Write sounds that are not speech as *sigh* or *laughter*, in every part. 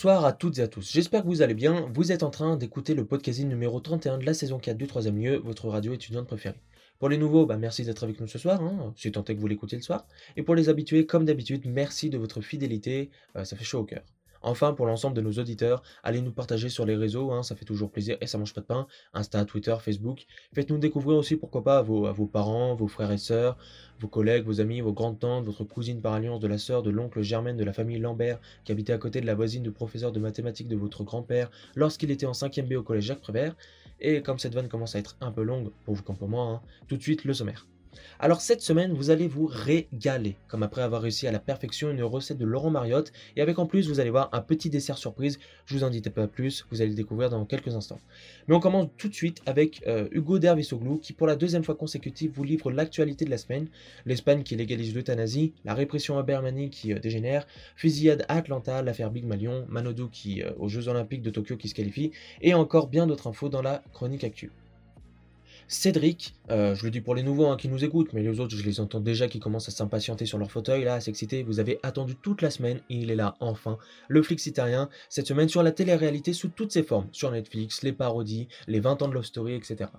Bonsoir à toutes et à tous, j'espère que vous allez bien, vous êtes en train d'écouter le podcast numéro 31 de la saison 4 du 3 lieu, votre radio étudiante préférée. Pour les nouveaux, bah merci d'être avec nous ce soir, si tant est que vous l'écoutez le soir. Et pour les habitués, comme d'habitude, merci de votre fidélité, euh, ça fait chaud au cœur. Enfin, pour l'ensemble de nos auditeurs, allez nous partager sur les réseaux, hein, ça fait toujours plaisir et ça mange pas de pain. Insta, Twitter, Facebook. Faites-nous découvrir aussi, pourquoi pas, vos, parents, vos frères et sœurs, vos collègues, vos amis, vos grandes-tantes, votre cousine par alliance de la sœur, de l'oncle Germaine de la famille Lambert, qui habitait à côté de la voisine du professeur de mathématiques de votre grand-père lorsqu'il était en 5ème B au collège Jacques Prévert. Et comme cette vanne commence à être un peu longue, pour vous comme pour moi, hein, tout de suite le sommaire. Alors cette semaine, vous allez vous régaler, comme après avoir réussi à la perfection une recette de Laurent Mariotte, et avec en plus, vous allez voir un petit dessert surprise, je vous en dis pas plus, vous allez le découvrir dans quelques instants. Mais on commence tout de suite avec euh, Hugo Dervisoglou, qui pour la deuxième fois consécutive vous livre l'actualité de la semaine, l'Espagne qui légalise l'euthanasie, la répression à Bermanie qui euh, dégénère, fusillade à Atlanta, l'affaire Big Malion, Manodou qui euh, aux Jeux Olympiques de Tokyo qui se qualifie, et encore bien d'autres infos dans la chronique actuelle. Cédric, euh, je le dis pour les nouveaux hein, qui nous écoutent, mais les autres, je les entends déjà qui commencent à s'impatienter sur leur fauteuil, là, à s'exciter. Vous avez attendu toute la semaine, et il est là, enfin. Le flic citérien, cette semaine sur la télé-réalité sous toutes ses formes, sur Netflix, les parodies, les 20 ans de Love Story, etc.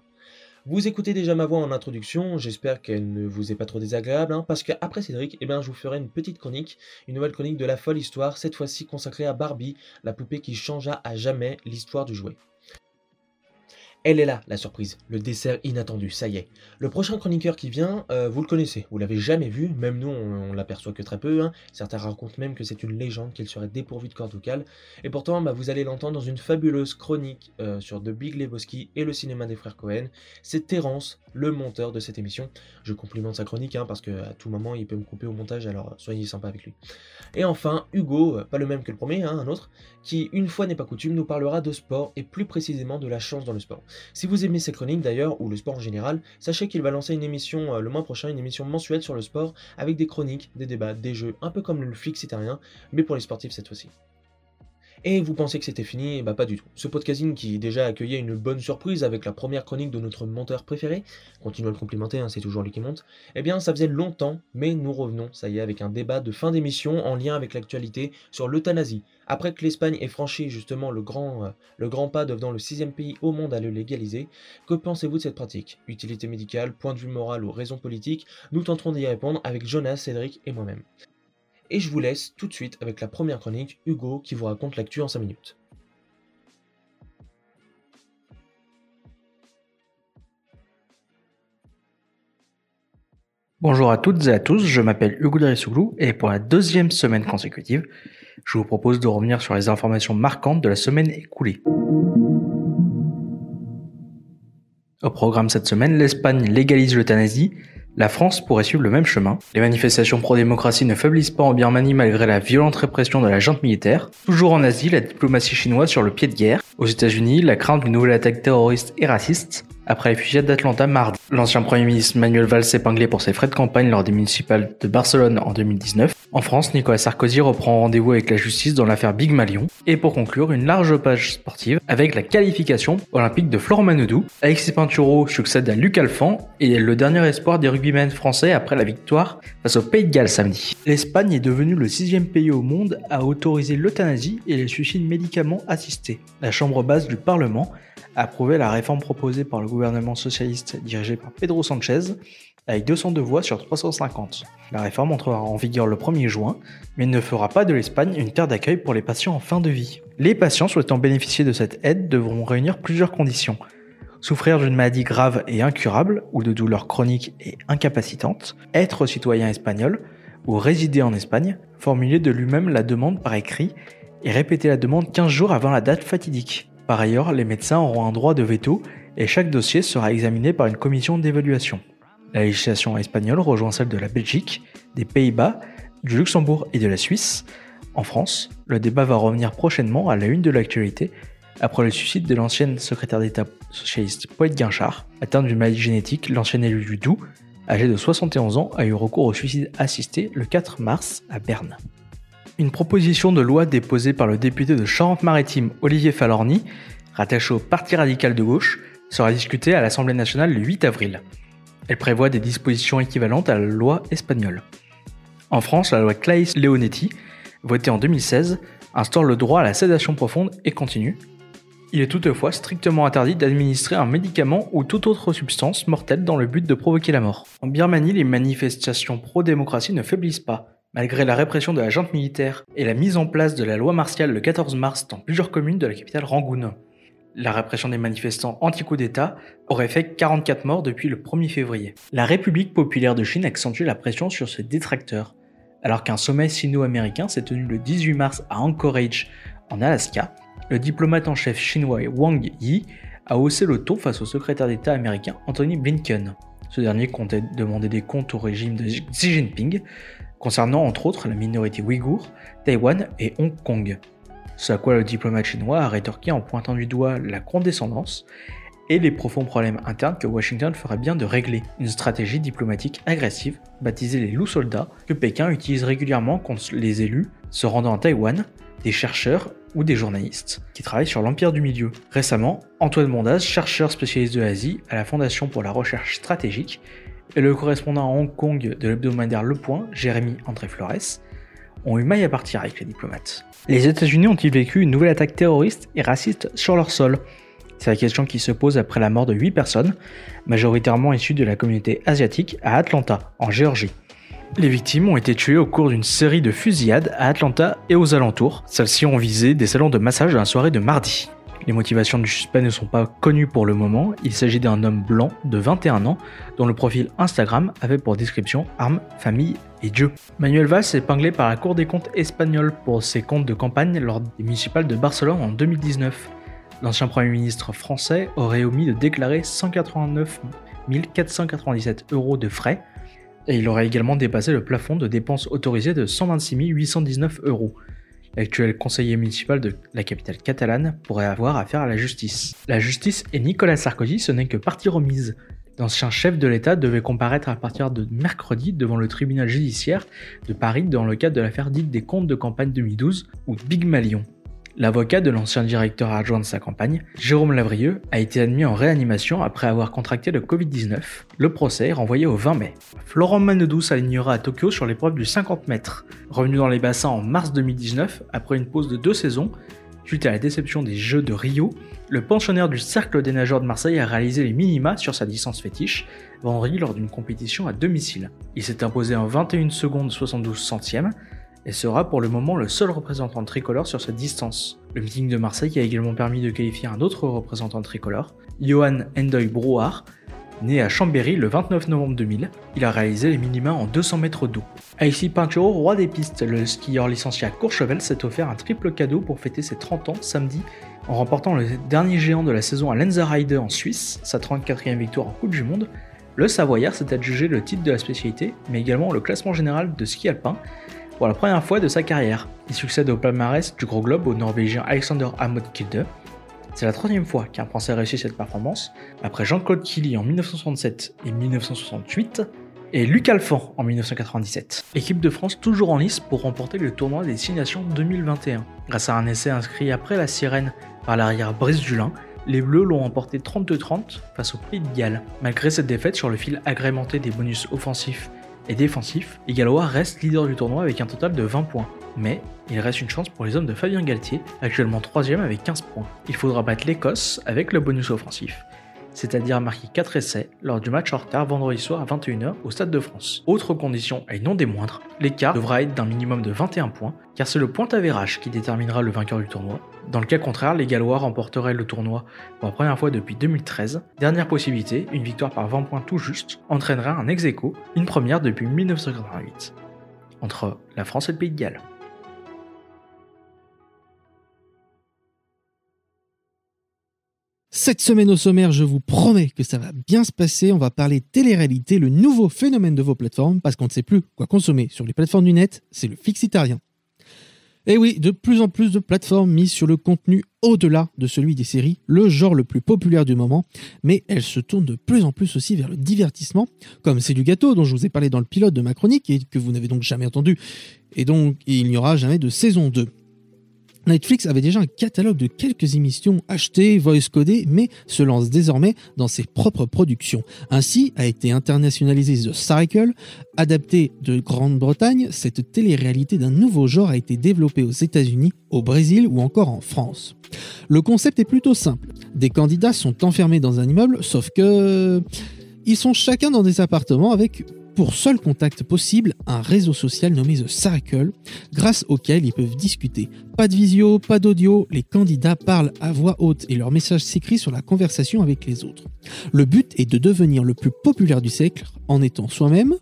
Vous écoutez déjà ma voix en introduction, j'espère qu'elle ne vous est pas trop désagréable, hein, parce qu'après Cédric, eh bien, je vous ferai une petite chronique, une nouvelle chronique de la folle histoire, cette fois-ci consacrée à Barbie, la poupée qui changea à jamais l'histoire du jouet. Elle est là, la surprise, le dessert inattendu, ça y est. Le prochain chroniqueur qui vient, euh, vous le connaissez, vous l'avez jamais vu, même nous on, l'aperçoit que très peu, hein. certains racontent même que c'est une légende, qu'il serait dépourvu de cordes vocales, et pourtant bah, vous allez l'entendre dans une fabuleuse chronique euh, sur The Big Lebowski et le cinéma des frères Cohen. C'est Terence, le monteur de cette émission. Je complimente sa chronique hein, parce qu'à tout moment il peut me couper au montage, alors soyez sympa avec lui. Et enfin, Hugo, euh, pas le même que le premier, hein, un autre, qui une fois n'est pas coutume nous parlera de sport et plus précisément de la chance dans le sport. Si vous aimez ces chroniques d'ailleurs, ou le sport en général, sachez qu'il va lancer une émission euh, le mois prochain, une émission mensuelle sur le sport, avec des chroniques, des débats, des jeux, un peu comme le flic citérien, mais pour les sportifs cette fois-ci. Et vous pensez que c'était fini? Bah pas du tout. Ce podcasting qui déjà accueillait une bonne surprise avec la première chronique de notre monteur préféré, continuez à le complimenter, hein, c'est toujours lui qui monte, eh bien ça faisait longtemps, mais nous revenons, ça y est, avec un débat de fin d'émission en lien avec l'actualité sur l'euthanasie. Après que l'Espagne ait franchi justement le grand, euh, le grand pas devenant le sixième pays au monde à le légaliser, que pensez-vous de cette pratique? Utilité médicale, point de vue moral ou raison politique? Nous tenterons d'y répondre avec Jonas, Cédric et moi-même. Et je vous laisse tout de suite avec la première chronique, Hugo, qui vous raconte l'actu en 5 minutes. Bonjour à toutes et à tous, je m'appelle Hugo Derissouglou et pour la deuxième semaine consécutive, je vous propose de revenir sur les informations marquantes de la semaine écoulée. Au programme cette semaine, l'Espagne légalise l'euthanasie, la France pourrait suivre le même chemin. Les manifestations pro-démocratie ne faiblissent pas en Birmanie malgré la violente répression de la junte militaire. Toujours en Asie, la diplomatie chinoise sur le pied de guerre. Aux États-Unis, la crainte d'une nouvelle attaque terroriste et raciste après les fusillades d'Atlanta mardi. L'ancien Premier ministre Manuel Valls épinglé pour ses frais de campagne lors des municipales de Barcelone en 2019. En France, Nicolas Sarkozy reprend rendez-vous avec la justice dans l'affaire Big Malion. Et pour conclure, une large page sportive avec la qualification olympique de Florent Manodou. Alexis Pinturo succède à Luc Alphand et est le dernier espoir des rugbymen français après la victoire face au Pays de Galles samedi. L'Espagne est devenue le sixième pays au monde à autoriser l'euthanasie et les suicides médicaments assistés. La chambre basse du Parlement approuvé la réforme proposée par le gouvernement socialiste dirigé par Pedro Sanchez avec 202 voix sur 350. La réforme entrera en vigueur le 1er juin, mais ne fera pas de l'Espagne une terre d'accueil pour les patients en fin de vie. Les patients souhaitant bénéficier de cette aide devront réunir plusieurs conditions. Souffrir d'une maladie grave et incurable ou de douleurs chroniques et incapacitantes, être citoyen espagnol ou résider en Espagne, formuler de lui-même la demande par écrit et répéter la demande 15 jours avant la date fatidique. Par ailleurs, les médecins auront un droit de veto et chaque dossier sera examiné par une commission d'évaluation. La législation espagnole rejoint celle de la Belgique, des Pays-Bas, du Luxembourg et de la Suisse. En France, le débat va revenir prochainement à la une de l'actualité après le suicide de l'ancienne secrétaire d'État socialiste Poète Guinchard, atteinte d'une maladie génétique, l'ancien élu du Doubs, âgé de 71 ans, a eu recours au suicide assisté le 4 mars à Berne. Une proposition de loi déposée par le député de Charente-Maritime Olivier Falorni, rattaché au Parti radical de gauche, sera discutée à l'Assemblée nationale le 8 avril. Elle prévoit des dispositions équivalentes à la loi espagnole. En France, la loi Claes-Leonetti, votée en 2016, instaure le droit à la sédation profonde et continue. Il est toutefois strictement interdit d'administrer un médicament ou toute autre substance mortelle dans le but de provoquer la mort. En Birmanie, les manifestations pro-démocratie ne faiblissent pas. Malgré la répression de la junte militaire et la mise en place de la loi martiale le 14 mars dans plusieurs communes de la capitale Rangoon. La répression des manifestants anti-coup d'État aurait fait 44 morts depuis le 1er février. La République populaire de Chine accentue la pression sur ses détracteurs. Alors qu'un sommet sino-américain s'est tenu le 18 mars à Anchorage, en Alaska, le diplomate en chef chinois Wang Yi a haussé le ton face au secrétaire d'État américain Anthony Blinken. Ce dernier comptait demander des comptes au régime de Xi Jinping, concernant entre autres la minorité ouïghour, Taïwan et Hong Kong. Ce à quoi le diplomate chinois a rétorqué en pointant du doigt la condescendance et les profonds problèmes internes que Washington ferait bien de régler. Une stratégie diplomatique agressive, baptisée les loups soldats, que Pékin utilise régulièrement contre les élus se rendant à Taïwan, des chercheurs ou des journalistes qui travaillent sur l'Empire du Milieu. Récemment, Antoine Mondaz, chercheur spécialiste de l'Asie à la Fondation pour la recherche stratégique, et le correspondant à Hong Kong de l'hebdomadaire Le Point, Jérémy André Flores, ont eu maille à partir avec les diplomates. Les États-Unis ont-ils vécu une nouvelle attaque terroriste et raciste sur leur sol? C'est la question qui se pose après la mort de 8 personnes, majoritairement issues de la communauté asiatique à Atlanta, en Géorgie. Les victimes ont été tuées au cours d'une série de fusillades à Atlanta et aux alentours. Celles-ci ont visé des salons de massage dans la soirée de mardi. Les motivations du suspect ne sont pas connues pour le moment. Il s'agit d'un homme blanc de 21 ans dont le profil Instagram avait pour description armes, famille et Dieu. Manuel Valls est épinglé par la Cour des comptes espagnole pour ses comptes de campagne lors des municipales de Barcelone en 2019. L'ancien Premier ministre français aurait omis de déclarer 189 497 euros de frais et il aurait également dépassé le plafond de dépenses autorisées de 126 819 euros. L'actuel conseiller municipal de la capitale catalane pourrait avoir affaire à la justice. La justice et Nicolas Sarkozy, ce n'est que partie remise. L'ancien chef de l'État devait comparaître à partir de mercredi devant le tribunal judiciaire de Paris dans le cadre de l'affaire dite des comptes de campagne 2012 ou Big Malion. L'avocat de l'ancien directeur adjoint de sa campagne, Jérôme Lavrieux, a été admis en réanimation après avoir contracté le Covid-19. Le procès est renvoyé au 20 mai. Florent Manodou s'alignera à Tokyo sur l'épreuve du 50 mètres. Revenu dans les bassins en mars 2019, après une pause de deux saisons, suite à la déception des Jeux de Rio, le pensionnaire du Cercle des nageurs de Marseille a réalisé les minima sur sa distance fétiche vendredi lors d'une compétition à domicile. Il s'est imposé en 21 secondes 72 centièmes, et sera pour le moment le seul représentant tricolore sur cette distance. Le meeting de Marseille a également permis de qualifier un autre représentant tricolore, Johan Endoy Brouard, né à Chambéry le 29 novembre 2000. Il a réalisé les minima en 200 mètres d'eau. Alexis Pinturo, roi des pistes, le skieur licencié à Courchevel s'est offert un triple cadeau pour fêter ses 30 ans samedi en remportant le dernier géant de la saison à Lenza Rider en Suisse, sa 34e victoire en Coupe du Monde. Le Savoyard s'est adjugé le titre de la spécialité, mais également le classement général de ski alpin, pour la première fois de sa carrière. Il succède au palmarès du Gros Globe au Norvégien Alexander Amod Kilde. C'est la troisième fois qu'un Français réussit cette performance, après Jean-Claude Killy en 1967 et 1968, et Luc Alphand en 1997. Équipe de France toujours en lice pour remporter le tournoi des Six Nations 2021. Grâce à un essai inscrit après la sirène par l'arrière Brice Dulin, les Bleus l'ont emporté 32-30 face au Pays de Galles. Malgré cette défaite sur le fil agrémenté des bonus offensifs et défensif, les Gallois restent leader du tournoi avec un total de 20 points. Mais il reste une chance pour les hommes de Fabien Galtier, actuellement 3 avec 15 points. Il faudra battre l'Écosse avec le bonus offensif c'est-à-dire marquer 4 essais lors du match en retard vendredi soir à 21h au Stade de France. Autre condition, et non des moindres, l'écart devra être d'un minimum de 21 points, car c'est le point avérage qui déterminera le vainqueur du tournoi. Dans le cas contraire, les Gallois remporteraient le tournoi pour la première fois depuis 2013. Dernière possibilité, une victoire par 20 points tout juste, entraînerait un ex -aequo, une première depuis 1988, entre la France et le Pays de Galles. Cette semaine au sommaire, je vous promets que ça va bien se passer. On va parler télé-réalité, le nouveau phénomène de vos plateformes, parce qu'on ne sait plus quoi consommer sur les plateformes du net, c'est le fixitarien. Et oui, de plus en plus de plateformes misent sur le contenu au-delà de celui des séries, le genre le plus populaire du moment, mais elles se tournent de plus en plus aussi vers le divertissement, comme C'est du gâteau dont je vous ai parlé dans le pilote de ma chronique et que vous n'avez donc jamais entendu, et donc il n'y aura jamais de saison 2. Netflix avait déjà un catalogue de quelques émissions achetées, voice codées, mais se lance désormais dans ses propres productions. Ainsi a été internationalisé The Cycle, adapté de Grande-Bretagne, cette télé-réalité d'un nouveau genre a été développée aux États-Unis, au Brésil ou encore en France. Le concept est plutôt simple. Des candidats sont enfermés dans un immeuble, sauf que... Ils sont chacun dans des appartements avec pour seul contact possible un réseau social nommé The Circle, grâce auquel ils peuvent discuter. Pas de visio, pas d'audio, les candidats parlent à voix haute et leur message s'écrit sur la conversation avec les autres. Le but est de devenir le plus populaire du siècle en étant soi-même,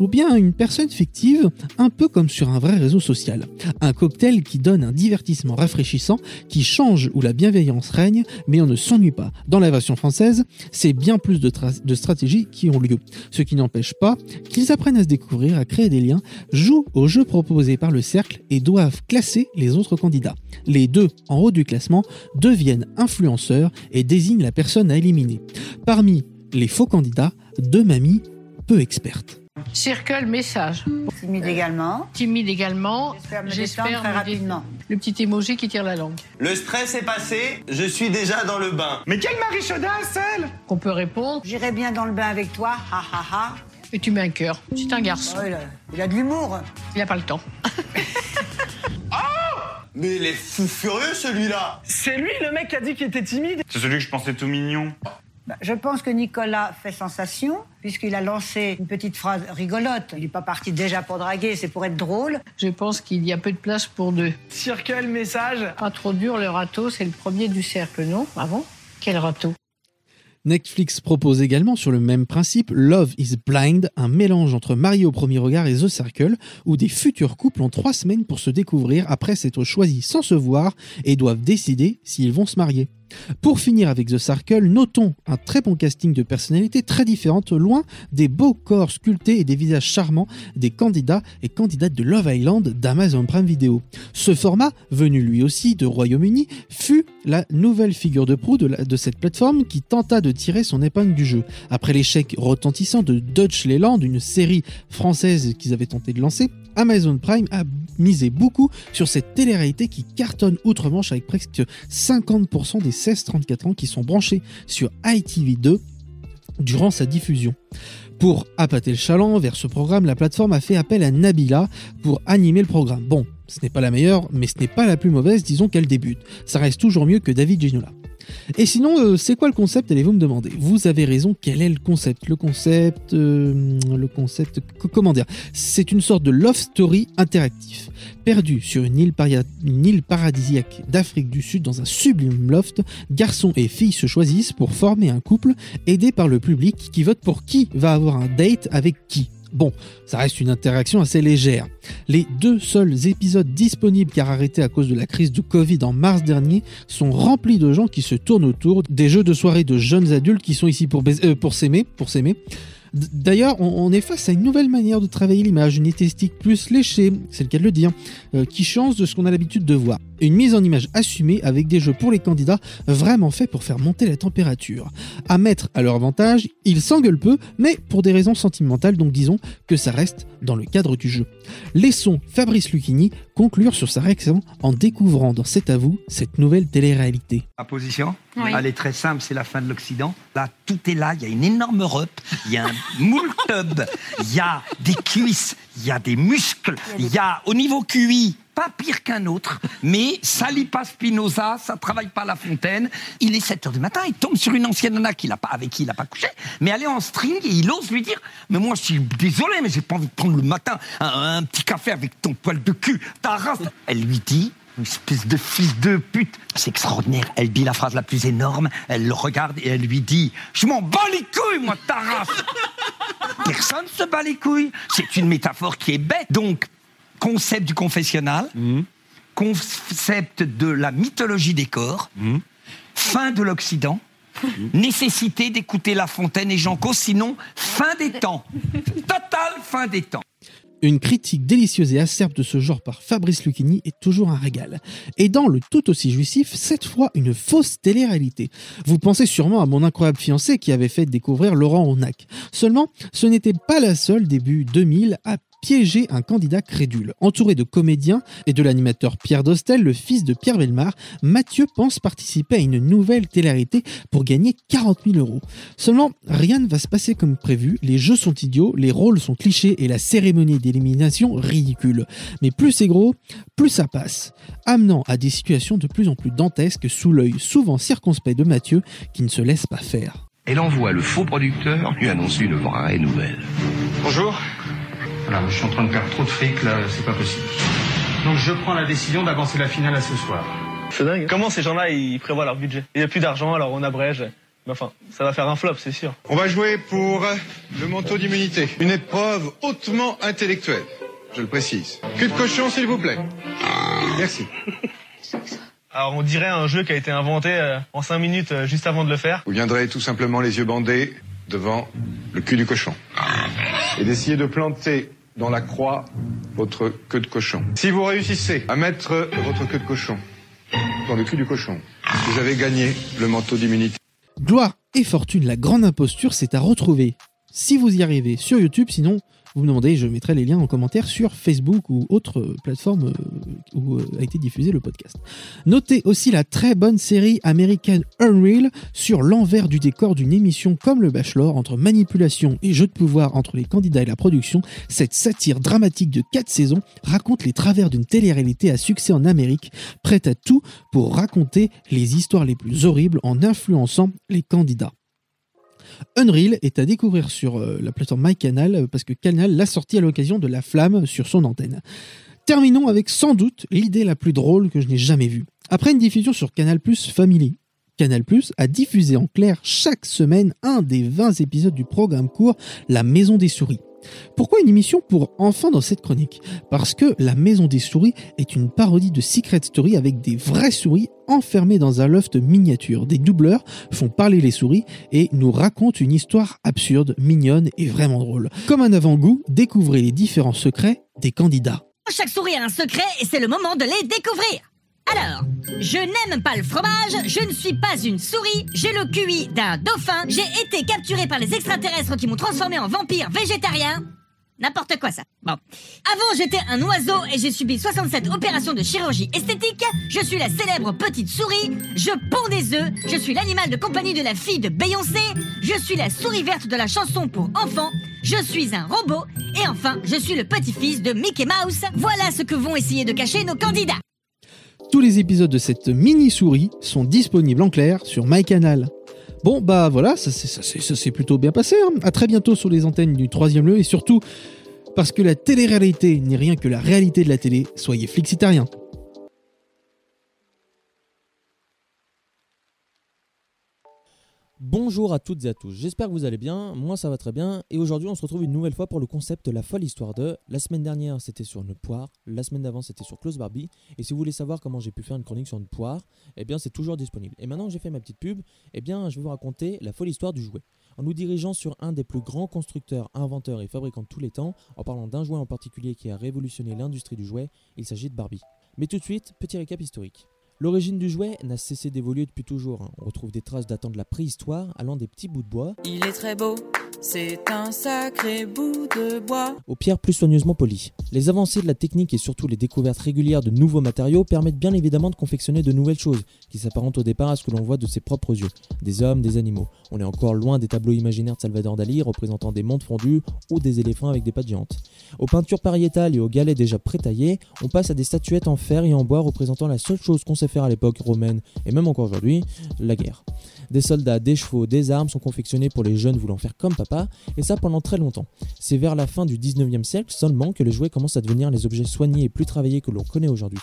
ou bien une personne fictive, un peu comme sur un vrai réseau social. Un cocktail qui donne un divertissement rafraîchissant, qui change où la bienveillance règne, mais on ne s'ennuie pas. Dans la version française, c'est bien plus de, stratégies qui ont lieu, ce qui n'empêche pas qu'ils apprennent à se découvrir, à créer des liens, jouent aux jeux proposés par le cercle et doivent classer les autres candidats. Les deux en haut du classement deviennent influenceurs et désignent la personne à éliminer. Parmi les faux candidats, deux mamies peu expertes. Circle message. Timide également. Timide également. J'espère très rapidement. Le petit emoji qui tire la langue. Le stress est passé, je suis déjà dans le bain. Mais quelle Marie Chaudas, elle Qu'on peut répondre. J'irai bien dans le bain avec toi, ha ha ha. Et tu mets un cœur. C'est un garçon. Oh, il, a, il, a, de l'humour. Il n'a pas le temps. *laughs* oh Mais il est fou furieux celui-là C'est lui le mec qui a dit qu'il était timide C'est celui que je pensais tout mignon. Bah, je pense que Nicolas fait sensation, puisqu'il a lancé une petite phrase rigolote. Il n'est pas parti déjà pour draguer, c'est pour être drôle. Je pense qu'il y a peu de place pour deux. Circle, message? Pas trop dur, le râteau, c'est le premier du cercle, non? Ah bon? Quel râteau? Netflix propose également sur le même principe Love is Blind, un mélange entre Marie au premier regard et The Circle, où des futurs couples ont trois semaines pour se découvrir après s'être choisis sans se voir et doivent décider s'ils vont se marier. Pour finir avec The Circle, notons un très bon casting de personnalités très différentes, loin des beaux corps sculptés et des visages charmants des candidats et candidates de Love Island d'Amazon Prime Video. Ce format, venu lui aussi de Royaume-Uni, fut la nouvelle figure de proue de, cette plateforme qui tenta de tirer son épingle du jeu. Après l'échec retentissant de Dutch Leyland, une série française qu'ils avaient tenté de lancer, Amazon Prime a misé beaucoup sur cette télé-réalité qui cartonne outre-Manche avec presque 50% des 16-34 ans qui sont branchés sur ITV2 durant sa diffusion. Pour appâter le chaland vers ce programme, la plateforme a fait appel à Nabila pour animer le programme. Bon, ce n'est pas la meilleure, mais ce n'est pas la plus mauvaise, disons qu'elle débute. Ça reste toujours mieux que David Ginola. Et sinon, euh, c'est quoi le concept? Allez-vous me demander. Vous avez raison, quel est le concept? Le concept, euh, le concept, comment dire? C'est une sorte de love story interactif. Perdu sur une île, une île paradisiaque d'Afrique du Sud dans un sublime loft, garçons et filles se choisissent pour former un couple aidé par le public qui vote pour qui va avoir un date avec qui. Bon, ça reste une interaction assez légère. Les deux seuls épisodes disponibles car arrêtés à cause de la crise du Covid en mars dernier sont remplis de gens qui se tournent autour des jeux de soirée de jeunes adultes qui sont ici pour, euh, s'aimer. D'ailleurs, on, est face à une nouvelle manière de travailler l'image, une esthétique plus léchée, c'est le cas de le dire, euh, qui change de ce qu'on a l'habitude de voir. Une mise en image assumée avec des jeux pour les candidats vraiment faits pour faire monter la température. À mettre à leur avantage, ils s'engueulent peu, mais pour des raisons sentimentales, donc disons que ça reste dans le cadre du jeu. Laissons Fabrice Lucchini conclure sur sa réaction en découvrant dans C'est à vous cette nouvelle télé-réalité. La position oui. Elle est très simple, c'est la fin de l'Occident. Là, tout est là, il y a une énorme robe, il y a un *laughs* moule tub, il y a des cuisses, il y a des muscles, il y a au niveau QI, pas pire qu'un autre, mais ça lit pas Spinoza, ça travaille pas La Fontaine. Il est 7 heures du matin, il tombe sur une ancienne nana qu'il a pas, avec qui il n'a pas couché, mais elle est en string et il ose lui dire Mais moi, je suis désolé, mais j'ai pas envie de prendre le matin un, petit café avec ton poil de cul, ta race. Elle lui dit une espèce de fils de pute. C'est extraordinaire. Elle dit la phrase la plus énorme. Elle le regarde et elle lui dit Je m'en bats les couilles, moi, ta race Personne se bat les couilles. C'est une métaphore qui est bête. Donc, concept du confessionnal, concept de la mythologie des corps, fin de l'Occident. Nécessité d'écouter La Fontaine et Jean Cos, sinon fin des temps. Total fin des temps. Une critique délicieuse et acerbe de ce genre par Fabrice Lucchini est toujours un régal. Et dans le tout aussi jouissif, cette fois une fausse télé-réalité. Vous pensez sûrement à mon incroyable fiancé qui avait fait découvrir Laurent Onac. Seulement, ce n'était pas la seule début 2000 à piéger un candidat crédule. Entouré de comédiens et de l'animateur Pierre Dostel, le fils de Pierre Belmar, Mathieu pense participer à une nouvelle télé-réalité pour gagner 40 000 euros. Seulement, rien ne va se passer comme prévu, les jeux sont idiots, les rôles sont clichés et la cérémonie d'élimination ridicule. Mais plus c'est gros, plus ça passe, amenant à des situations de plus en plus dantesques sous l'œil souvent circonspect de Mathieu qui ne se laisse pas faire. Elle envoie le faux producteur lui annoncer une vraie nouvelle. Bonjour. Voilà, je suis en train de perdre trop de fric là, c'est pas possible. Donc je prends la décision d'avancer la finale à ce soir. C'est dingue. Comment ces gens-là ils prévoient leur budget? Il n'y a plus d'argent alors on abrège. Mais enfin, ça va faire un flop, c'est sûr. On va jouer pour le manteau d'immunité. Une épreuve hautement intellectuelle, je le précise. Cul de cochon, s'il vous plaît. Merci. Alors on dirait un jeu qui a été inventé euh, en 5 minutes euh, juste avant de le faire. Vous viendrez tout simplement les yeux bandés devant le cul du cochon. Et d'essayer de planter dans la croix votre queue de cochon. Si vous réussissez à mettre votre queue de cochon dans le cul du cochon, vous avez gagné le manteau d'immunité. Gloire et fortune, la grande imposture, c'est à retrouver. Si vous y arrivez sur YouTube, sinon vous me demandez, je mettrai les liens en commentaire sur Facebook ou autre plateforme euh, où euh, a été diffusé le podcast. Notez aussi la très bonne série américaine Unreal sur l'envers du décor d'une émission comme le Bachelor entre manipulation et jeu de pouvoir entre les candidats et la production. Cette satire dramatique de 4 saisons raconte les travers d'une télé-réalité à succès en Amérique, prête à tout pour raconter les histoires les plus horribles en influençant les candidats. Unreal est à découvrir sur euh, la plateforme MyCanal euh, parce que Canal l'a sorti à l'occasion de La Flamme sur son antenne. Terminons avec sans doute l'idée la plus drôle que je n'ai jamais vue. Après une diffusion sur Canal Plus Family, Canal a diffusé en clair chaque semaine un des 20 épisodes du programme court La Maison des Souris. Pourquoi une émission pour enfants dans cette chronique? Parce que La Maison des Souris est une parodie de Secret Story avec des vraies souris enfermées dans un loft miniature. Des doubleurs font parler les souris et nous racontent une histoire absurde, mignonne et vraiment drôle. Comme un avant-goût, découvrez les différents secrets des candidats. Chaque souris a un secret et c'est le moment de les découvrir. Alors, je n'aime pas le fromage, je ne suis pas une souris, j'ai le QI d'un dauphin, j'ai été capturé par les extraterrestres qui m'ont transformé en vampire végétarien. N'importe quoi ça. Bon. Avant j'étais un oiseau et j'ai subi 67 opérations de chirurgie esthétique. Je suis la célèbre petite souris. Je ponds des œufs. Je suis l'animal de compagnie de la fille de Beyoncé. Je suis la souris verte de la chanson pour enfants. Je suis un robot. Et enfin, je suis le petit-fils de Mickey Mouse. Voilà ce que vont essayer de cacher nos candidats. Tous les épisodes de cette mini-souris sont disponibles en clair sur MyCanal. Bon, bah voilà, ça s'est plutôt bien passé. Hein. À très bientôt sur les antennes du troisième lieu et surtout, parce que la télé-réalité n'est rien que la réalité de la télé, soyez flexitariens. Bonjour à toutes et à tous, j'espère que vous allez bien, moi ça va très bien, et aujourd'hui on se retrouve une nouvelle fois pour le concept La folle histoire de. La semaine dernière c'était sur une poire, la semaine d'avant c'était sur Close Barbie, et si vous voulez savoir comment j'ai pu faire une chronique sur une poire, eh bien c'est toujours disponible. Et maintenant que j'ai fait ma petite pub, eh bien je vais vous raconter la folle histoire du jouet. En nous dirigeant sur un des plus grands constructeurs, inventeurs et fabricants de tous les temps, en parlant d'un jouet en particulier qui a révolutionné l'industrie du jouet, il s'agit de Barbie. Mais tout de suite, petit récap historique. L'origine du jouet n'a cessé d'évoluer depuis toujours. On retrouve des traces datant de la préhistoire, allant des petits bouts de bois Il est très beau, c'est un sacré bout de bois. aux pierres plus soigneusement polies. Les avancées de la technique et surtout les découvertes régulières de nouveaux matériaux permettent bien évidemment de confectionner de nouvelles choses, qui s'apparentent au départ à ce que l'on voit de ses propres yeux, des hommes, des animaux. On est encore loin des tableaux imaginaires de Salvador Dali représentant des mondes fondus ou des éléphants avec des pattes géantes. Aux peintures pariétales et aux galets déjà prétaillés, on passe à des statuettes en fer et en bois représentant la seule chose qu'on sait à l'époque romaine et même encore aujourd'hui, la guerre. Des soldats, des chevaux, des armes sont confectionnés pour les jeunes voulant faire comme papa, et ça pendant très longtemps. C'est vers la fin du 19e siècle seulement que les jouets commencent à devenir les objets soignés et plus travaillés que l'on connaît aujourd'hui.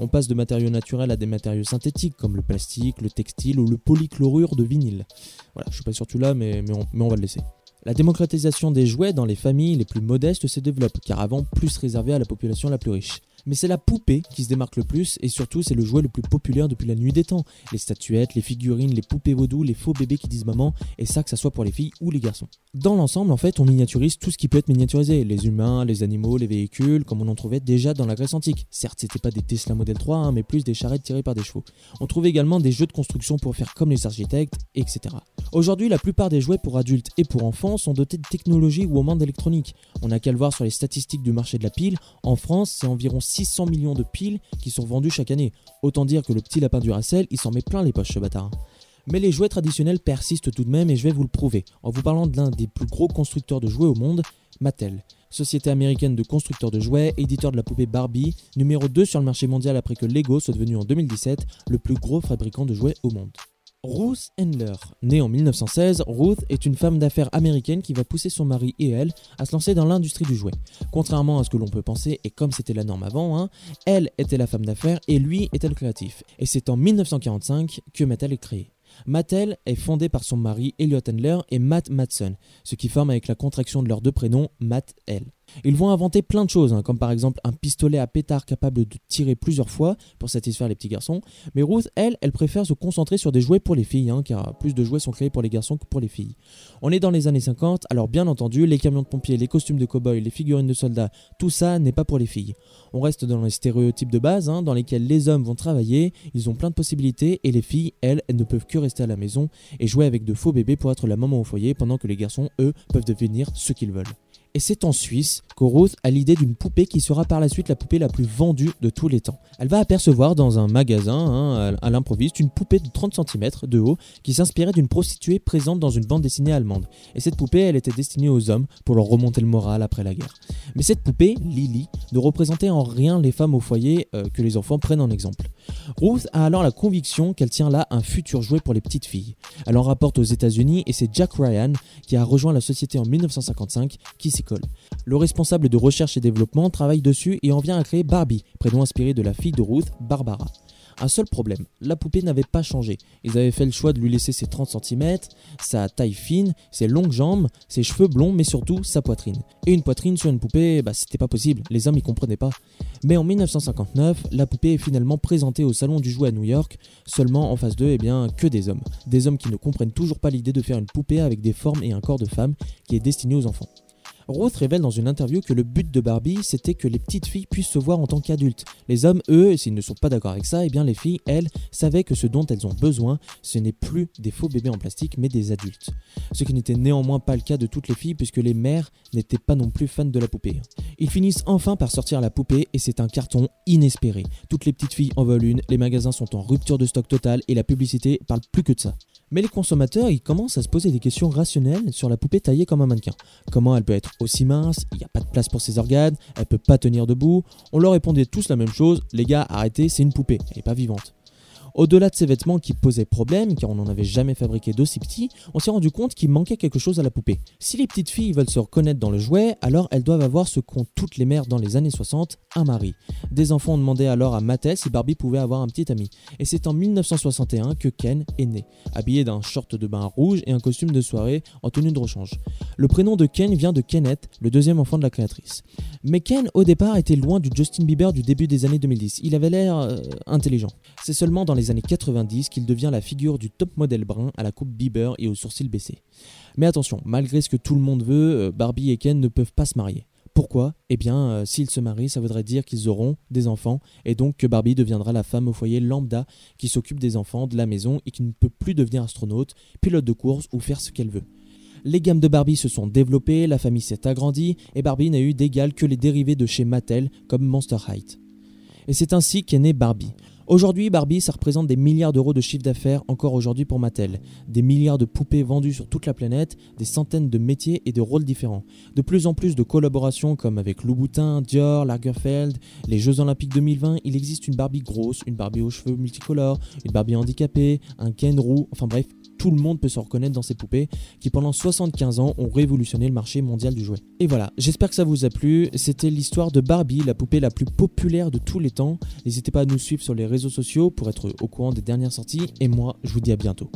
On passe de matériaux naturels à des matériaux synthétiques comme le plastique, le textile ou le polychlorure de vinyle. Voilà, je suis pas sur tout là, mais on va le laisser. La démocratisation des jouets dans les familles les plus modestes se développe, car avant plus réservée à la population la plus riche. Mais c'est la poupée qui se démarque le plus et surtout c'est le jouet le plus populaire depuis la nuit des temps. Les statuettes, les figurines, les poupées vaudou, les faux bébés qui disent maman et ça que ça soit pour les filles ou les garçons. Dans l'ensemble en fait on miniaturise tout ce qui peut être miniaturisé, les humains, les animaux, les véhicules comme on en trouvait déjà dans la Grèce antique. Certes c'était pas des Tesla Model 3 hein, mais plus des charrettes tirées par des chevaux. On trouve également des jeux de construction pour faire comme les architectes, etc. Aujourd'hui la plupart des jouets pour adultes et pour enfants sont dotés de technologie ou au moins d'électronique. On n'a qu'à le voir sur les statistiques du marché de la pile. En France, c'est environ 600 millions de piles qui sont vendues chaque année. Autant dire que le petit lapin du Racel, il s'en met plein les poches ce bâtard. Mais les jouets traditionnels persistent tout de même et je vais vous le prouver en vous parlant de l'un des plus gros constructeurs de jouets au monde, Mattel. Société américaine de constructeurs de jouets, éditeur de la poupée Barbie, numéro 2 sur le marché mondial après que Lego soit devenu en 2017 le plus gros fabricant de jouets au monde. Ruth Handler. Née en 1916, Ruth est une femme d'affaires américaine qui va pousser son mari et elle à se lancer dans l'industrie du jouet. Contrairement à ce que l'on peut penser, et comme c'était la norme avant, hein, elle était la femme d'affaires et lui était le créatif. Et c'est en 1945 que Mattel est créée. Mattel est fondée par son mari Elliot Handler et Matt Matson, ce qui forme avec la contraction de leurs deux prénoms Matt L. Ils vont inventer plein de choses, hein, comme par exemple un pistolet à pétard capable de tirer plusieurs fois pour satisfaire les petits garçons. Mais Ruth, elle, elle préfère se concentrer sur des jouets pour les filles, hein, car plus de jouets sont créés pour les garçons que pour les filles. On est dans les années 50, alors bien entendu, les camions de pompiers, les costumes de cow-boy, les figurines de soldats, tout ça n'est pas pour les filles. On reste dans les stéréotypes de base, hein, dans lesquels les hommes vont travailler, ils ont plein de possibilités, et les filles, elles, elles ne peuvent que rester à la maison et jouer avec de faux bébés pour être la maman au foyer, pendant que les garçons, eux, peuvent devenir ce qu'ils veulent. Et c'est en Suisse qu'Oroth a l'idée d'une poupée qui sera par la suite la poupée la plus vendue de tous les temps. Elle va apercevoir dans un magasin, hein, à l'improviste, une poupée de 30 cm de haut qui s'inspirait d'une prostituée présente dans une bande dessinée allemande. Et cette poupée, elle était destinée aux hommes pour leur remonter le moral après la guerre. Mais cette poupée, Lily, ne représentait en rien les femmes au foyer euh, que les enfants prennent en exemple. Ruth a alors la conviction qu'elle tient là un futur jouet pour les petites filles. Elle en rapporte aux États-Unis et c'est Jack Ryan qui a rejoint la société en 1955 qui s'y Le responsable de recherche et développement travaille dessus et en vient à créer Barbie, prénom inspiré de la fille de Ruth, Barbara. Un seul problème, la poupée n'avait pas changé. Ils avaient fait le choix de lui laisser ses 30 cm, sa taille fine, ses longues jambes, ses cheveux blonds, mais surtout sa poitrine. Et une poitrine sur une poupée, bah c'était pas possible, les hommes y comprenaient pas. Mais en 1959, la poupée est finalement présentée au salon du jouet à New York, seulement en face d'eux, eh bien, que des hommes. Des hommes qui ne comprennent toujours pas l'idée de faire une poupée avec des formes et un corps de femme qui est destinée aux enfants. Ruth révèle dans une interview que le but de Barbie, c'était que les petites filles puissent se voir en tant qu'adultes. Les hommes, eux, s'ils ne sont pas d'accord avec ça, eh bien les filles, elles, savaient que ce dont elles ont besoin, ce n'est plus des faux bébés en plastique, mais des adultes. Ce qui n'était néanmoins pas le cas de toutes les filles, puisque les mères n'étaient pas non plus fans de la poupée. Ils finissent enfin par sortir la poupée, et c'est un carton inespéré. Toutes les petites filles en veulent une, les magasins sont en rupture de stock total, et la publicité parle plus que de ça. Mais les consommateurs, ils commencent à se poser des questions rationnelles sur la poupée taillée comme un mannequin. Comment elle peut être aussi mince, il n'y a pas de place pour ses organes, elle peut pas tenir debout. On leur répondait tous la même chose, les gars, arrêtez, c'est une poupée, elle est pas vivante. Au-delà de ces vêtements qui posaient problème, car on n'en avait jamais fabriqué d'aussi petits, on s'est rendu compte qu'il manquait quelque chose à la poupée. Si les petites filles veulent se reconnaître dans le jouet, alors elles doivent avoir ce qu'ont toutes les mères dans les années 60, un mari. Des enfants ont demandé alors à Mattel si Barbie pouvait avoir un petit ami. Et c'est en 1961 que Ken est né, habillé d'un short de bain rouge et un costume de soirée en tenue de rechange. Le prénom de Ken vient de Kenneth, le deuxième enfant de la créatrice. Mais Ken, au départ, était loin du Justin Bieber du début des années 2010. Il avait l'air euh, intelligent. C'est seulement dans les années 90 qu'il devient la figure du top modèle brun à la coupe Bieber et aux sourcils baissés. Mais attention, malgré ce que tout le monde veut, euh, Barbie et Ken ne peuvent pas se marier. Pourquoi? Eh bien, euh, s'ils se marient, ça voudrait dire qu'ils auront des enfants, et donc que Barbie deviendra la femme au foyer lambda qui s'occupe des enfants, de la maison, et qui ne peut plus devenir astronaute, pilote de course ou faire ce qu'elle veut. Les gammes de Barbie se sont développées, la famille s'est agrandie, et Barbie n'a eu d'égal que les dérivés de chez Mattel, comme Monster High. Et c'est ainsi qu'est née Barbie. Aujourd'hui, Barbie, ça représente des milliards d'euros de chiffre d'affaires encore aujourd'hui pour Mattel. Des milliards de poupées vendues sur toute la planète, des centaines de métiers et de rôles différents. De plus en plus de collaborations comme avec Louboutin, Dior, Lagerfeld, les Jeux Olympiques 2020, il existe une Barbie grosse, une Barbie aux cheveux multicolores, une Barbie handicapée, un Ken roux, enfin bref, tout le monde peut se reconnaître dans ces poupées qui pendant 75 ans ont révolutionné le marché mondial du jouet. Et voilà, j'espère que ça vous a plu. C'était l'histoire de Barbie, la poupée la plus populaire de tous les temps. N'hésitez pas à nous suivre sur les réseaux sociaux pour être au courant des dernières sorties. Et moi, je vous dis à bientôt.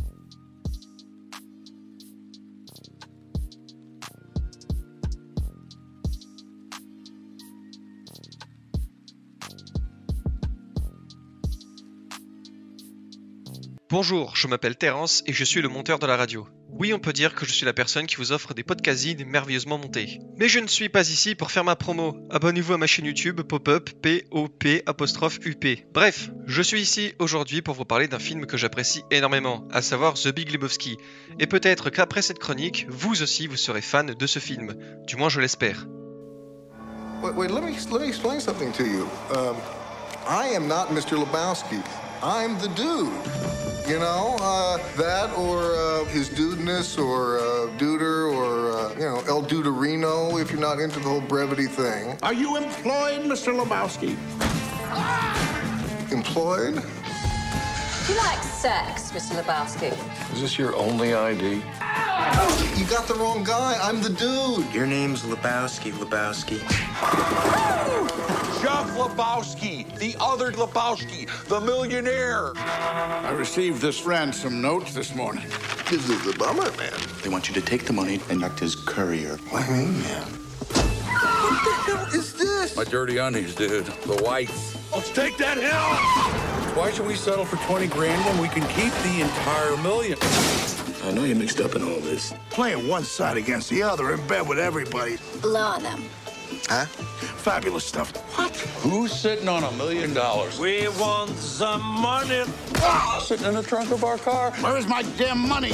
Bonjour, je m'appelle Terence et je suis le monteur de la radio. Oui, on peut dire que je suis la personne qui vous offre des podcastines merveilleusement montés. Mais je ne suis pas ici pour faire ma promo. Abonnez-vous à ma chaîne YouTube Pop-up P-O-P apostrophe U-P. Bref, je suis ici aujourd'hui pour vous parler d'un film que j'apprécie énormément, à savoir The Big Lebowski. Et peut-être qu'après cette chronique, vous aussi vous serez fan de ce film. Du moins je l'espère. Wait, wait, let me, let me explain something to you. Um, I am not Mr. Lebowski. I'm the dude. You know, uh, that or uh, his dudeness or uh, duder or, uh, you know, El Duderino if you're not into the whole brevity thing. Are you employed, Mr. Lebowski? Employed? Do you like sex, Mr. Lebowski? Is this your only ID? You got the wrong guy. I'm the dude. Your name's Lebowski, Lebowski. Jeff Lebowski, the other Lebowski, the millionaire. I received this ransom note this morning. This is a bummer, man. They want you to take the money and act as courier. What do you mean, man? What the hell is this? My dirty undies, dude. The whites. Let's take that hill! Why should we settle for 20 grand when we can keep the entire million? I know you're mixed up in all this. Playing one side against the other in bed with everybody. Low on them. Huh? Fabulous stuff. What? Who's sitting on a million dollars? We want some money. Ah, sitting in the trunk of our car. Where's my damn money?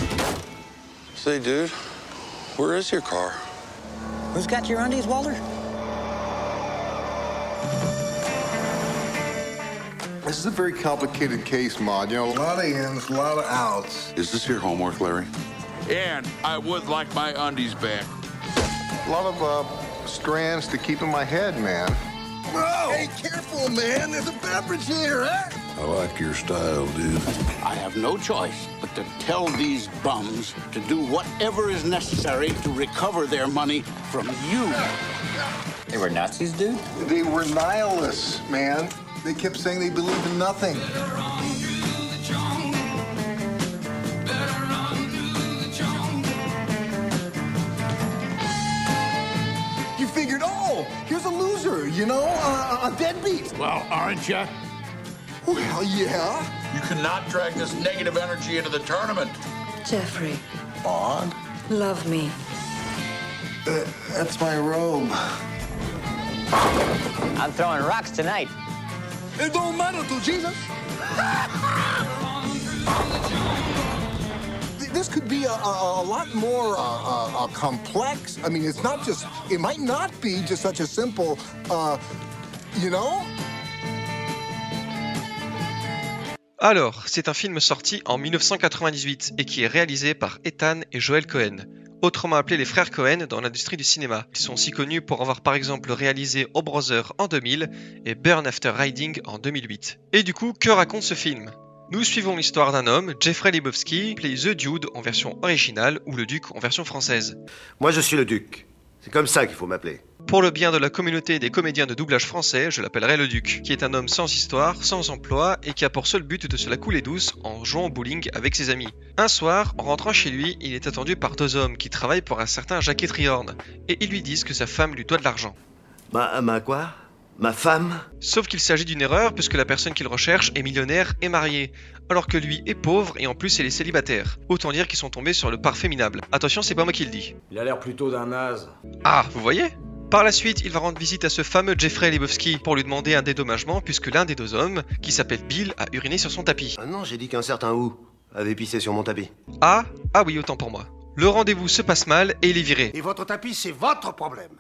Say, dude, where is your car? Who's got your undies, Walter? This is a very complicated case, Maud. You know, a lot of ins, a lot of outs. Is this your homework, Larry? And I would like my undies back. A lot of uh, strands to keep in my head, man. Whoa! Hey, careful, man. There's a beverage here, huh? I like your style, dude. I have no choice but to tell these bums to do whatever is necessary to recover their money from you. They were Nazis, dude? They were nihilists, man. They kept saying they believed in nothing. You figured, oh, here's a loser, you know, a, a deadbeat. Well, aren't you? Well, yeah. You cannot drag this negative energy into the tournament. Jeffrey, Maud, love me. uh, that's my robe. I'm throwing rocks tonight. It don't matter to Jesus? *laughs* this could be a, a, a lot more uh, uh, uh, complex. I mean, it's not just, it might not be just such a simple, uh, you know? Alors, c'est un film sorti en 1998 et qui est réalisé par Ethan et Joel Cohen, autrement appelés les frères Cohen dans l'industrie du cinéma. Ils sont aussi connus pour avoir par exemple réalisé O Brother en 2000 et Burn After Riding en 2008. Et du coup, que raconte ce film? Nous suivons l'histoire d'un homme, Jeffrey Lebowski, play The Dude en version originale ou le Duc en version française. Moi, je suis le duc. C'est comme ça qu'il faut m'appeler. Pour le bien de la communauté des comédiens de doublage français, je l'appellerai le Duc, qui est un homme sans histoire, sans emploi et qui a pour seul but de se la couler douce en jouant au bowling avec ses amis. Un soir, en rentrant chez lui, il est attendu par deux hommes qui travaillent pour un certain Jackie Triorn et ils lui disent que sa femme lui doit de l'argent. Ma, ma quoi? Ma femme? Sauf qu'il s'agit d'une erreur puisque la personne qu'il recherche est millionnaire et mariée, alors que lui est pauvre et en plus il est célibataire. Autant dire qu'ils sont tombés sur le parfait minable. Attention, c'est pas moi qui le dis. Il a l'air plutôt d'un naze. Ah, vous voyez? Par la suite, il va rendre visite à ce fameux Jeffrey Lebowski pour lui demander un dédommagement puisque l'un des deux hommes, qui s'appelle Bill, a uriné sur son tapis. Ah non, j'ai dit qu'un certain Wu avait pissé sur mon tapis. Ah, ah oui, autant pour moi. Le rendez-vous se passe mal et il est viré. Et votre tapis, c'est votre problème.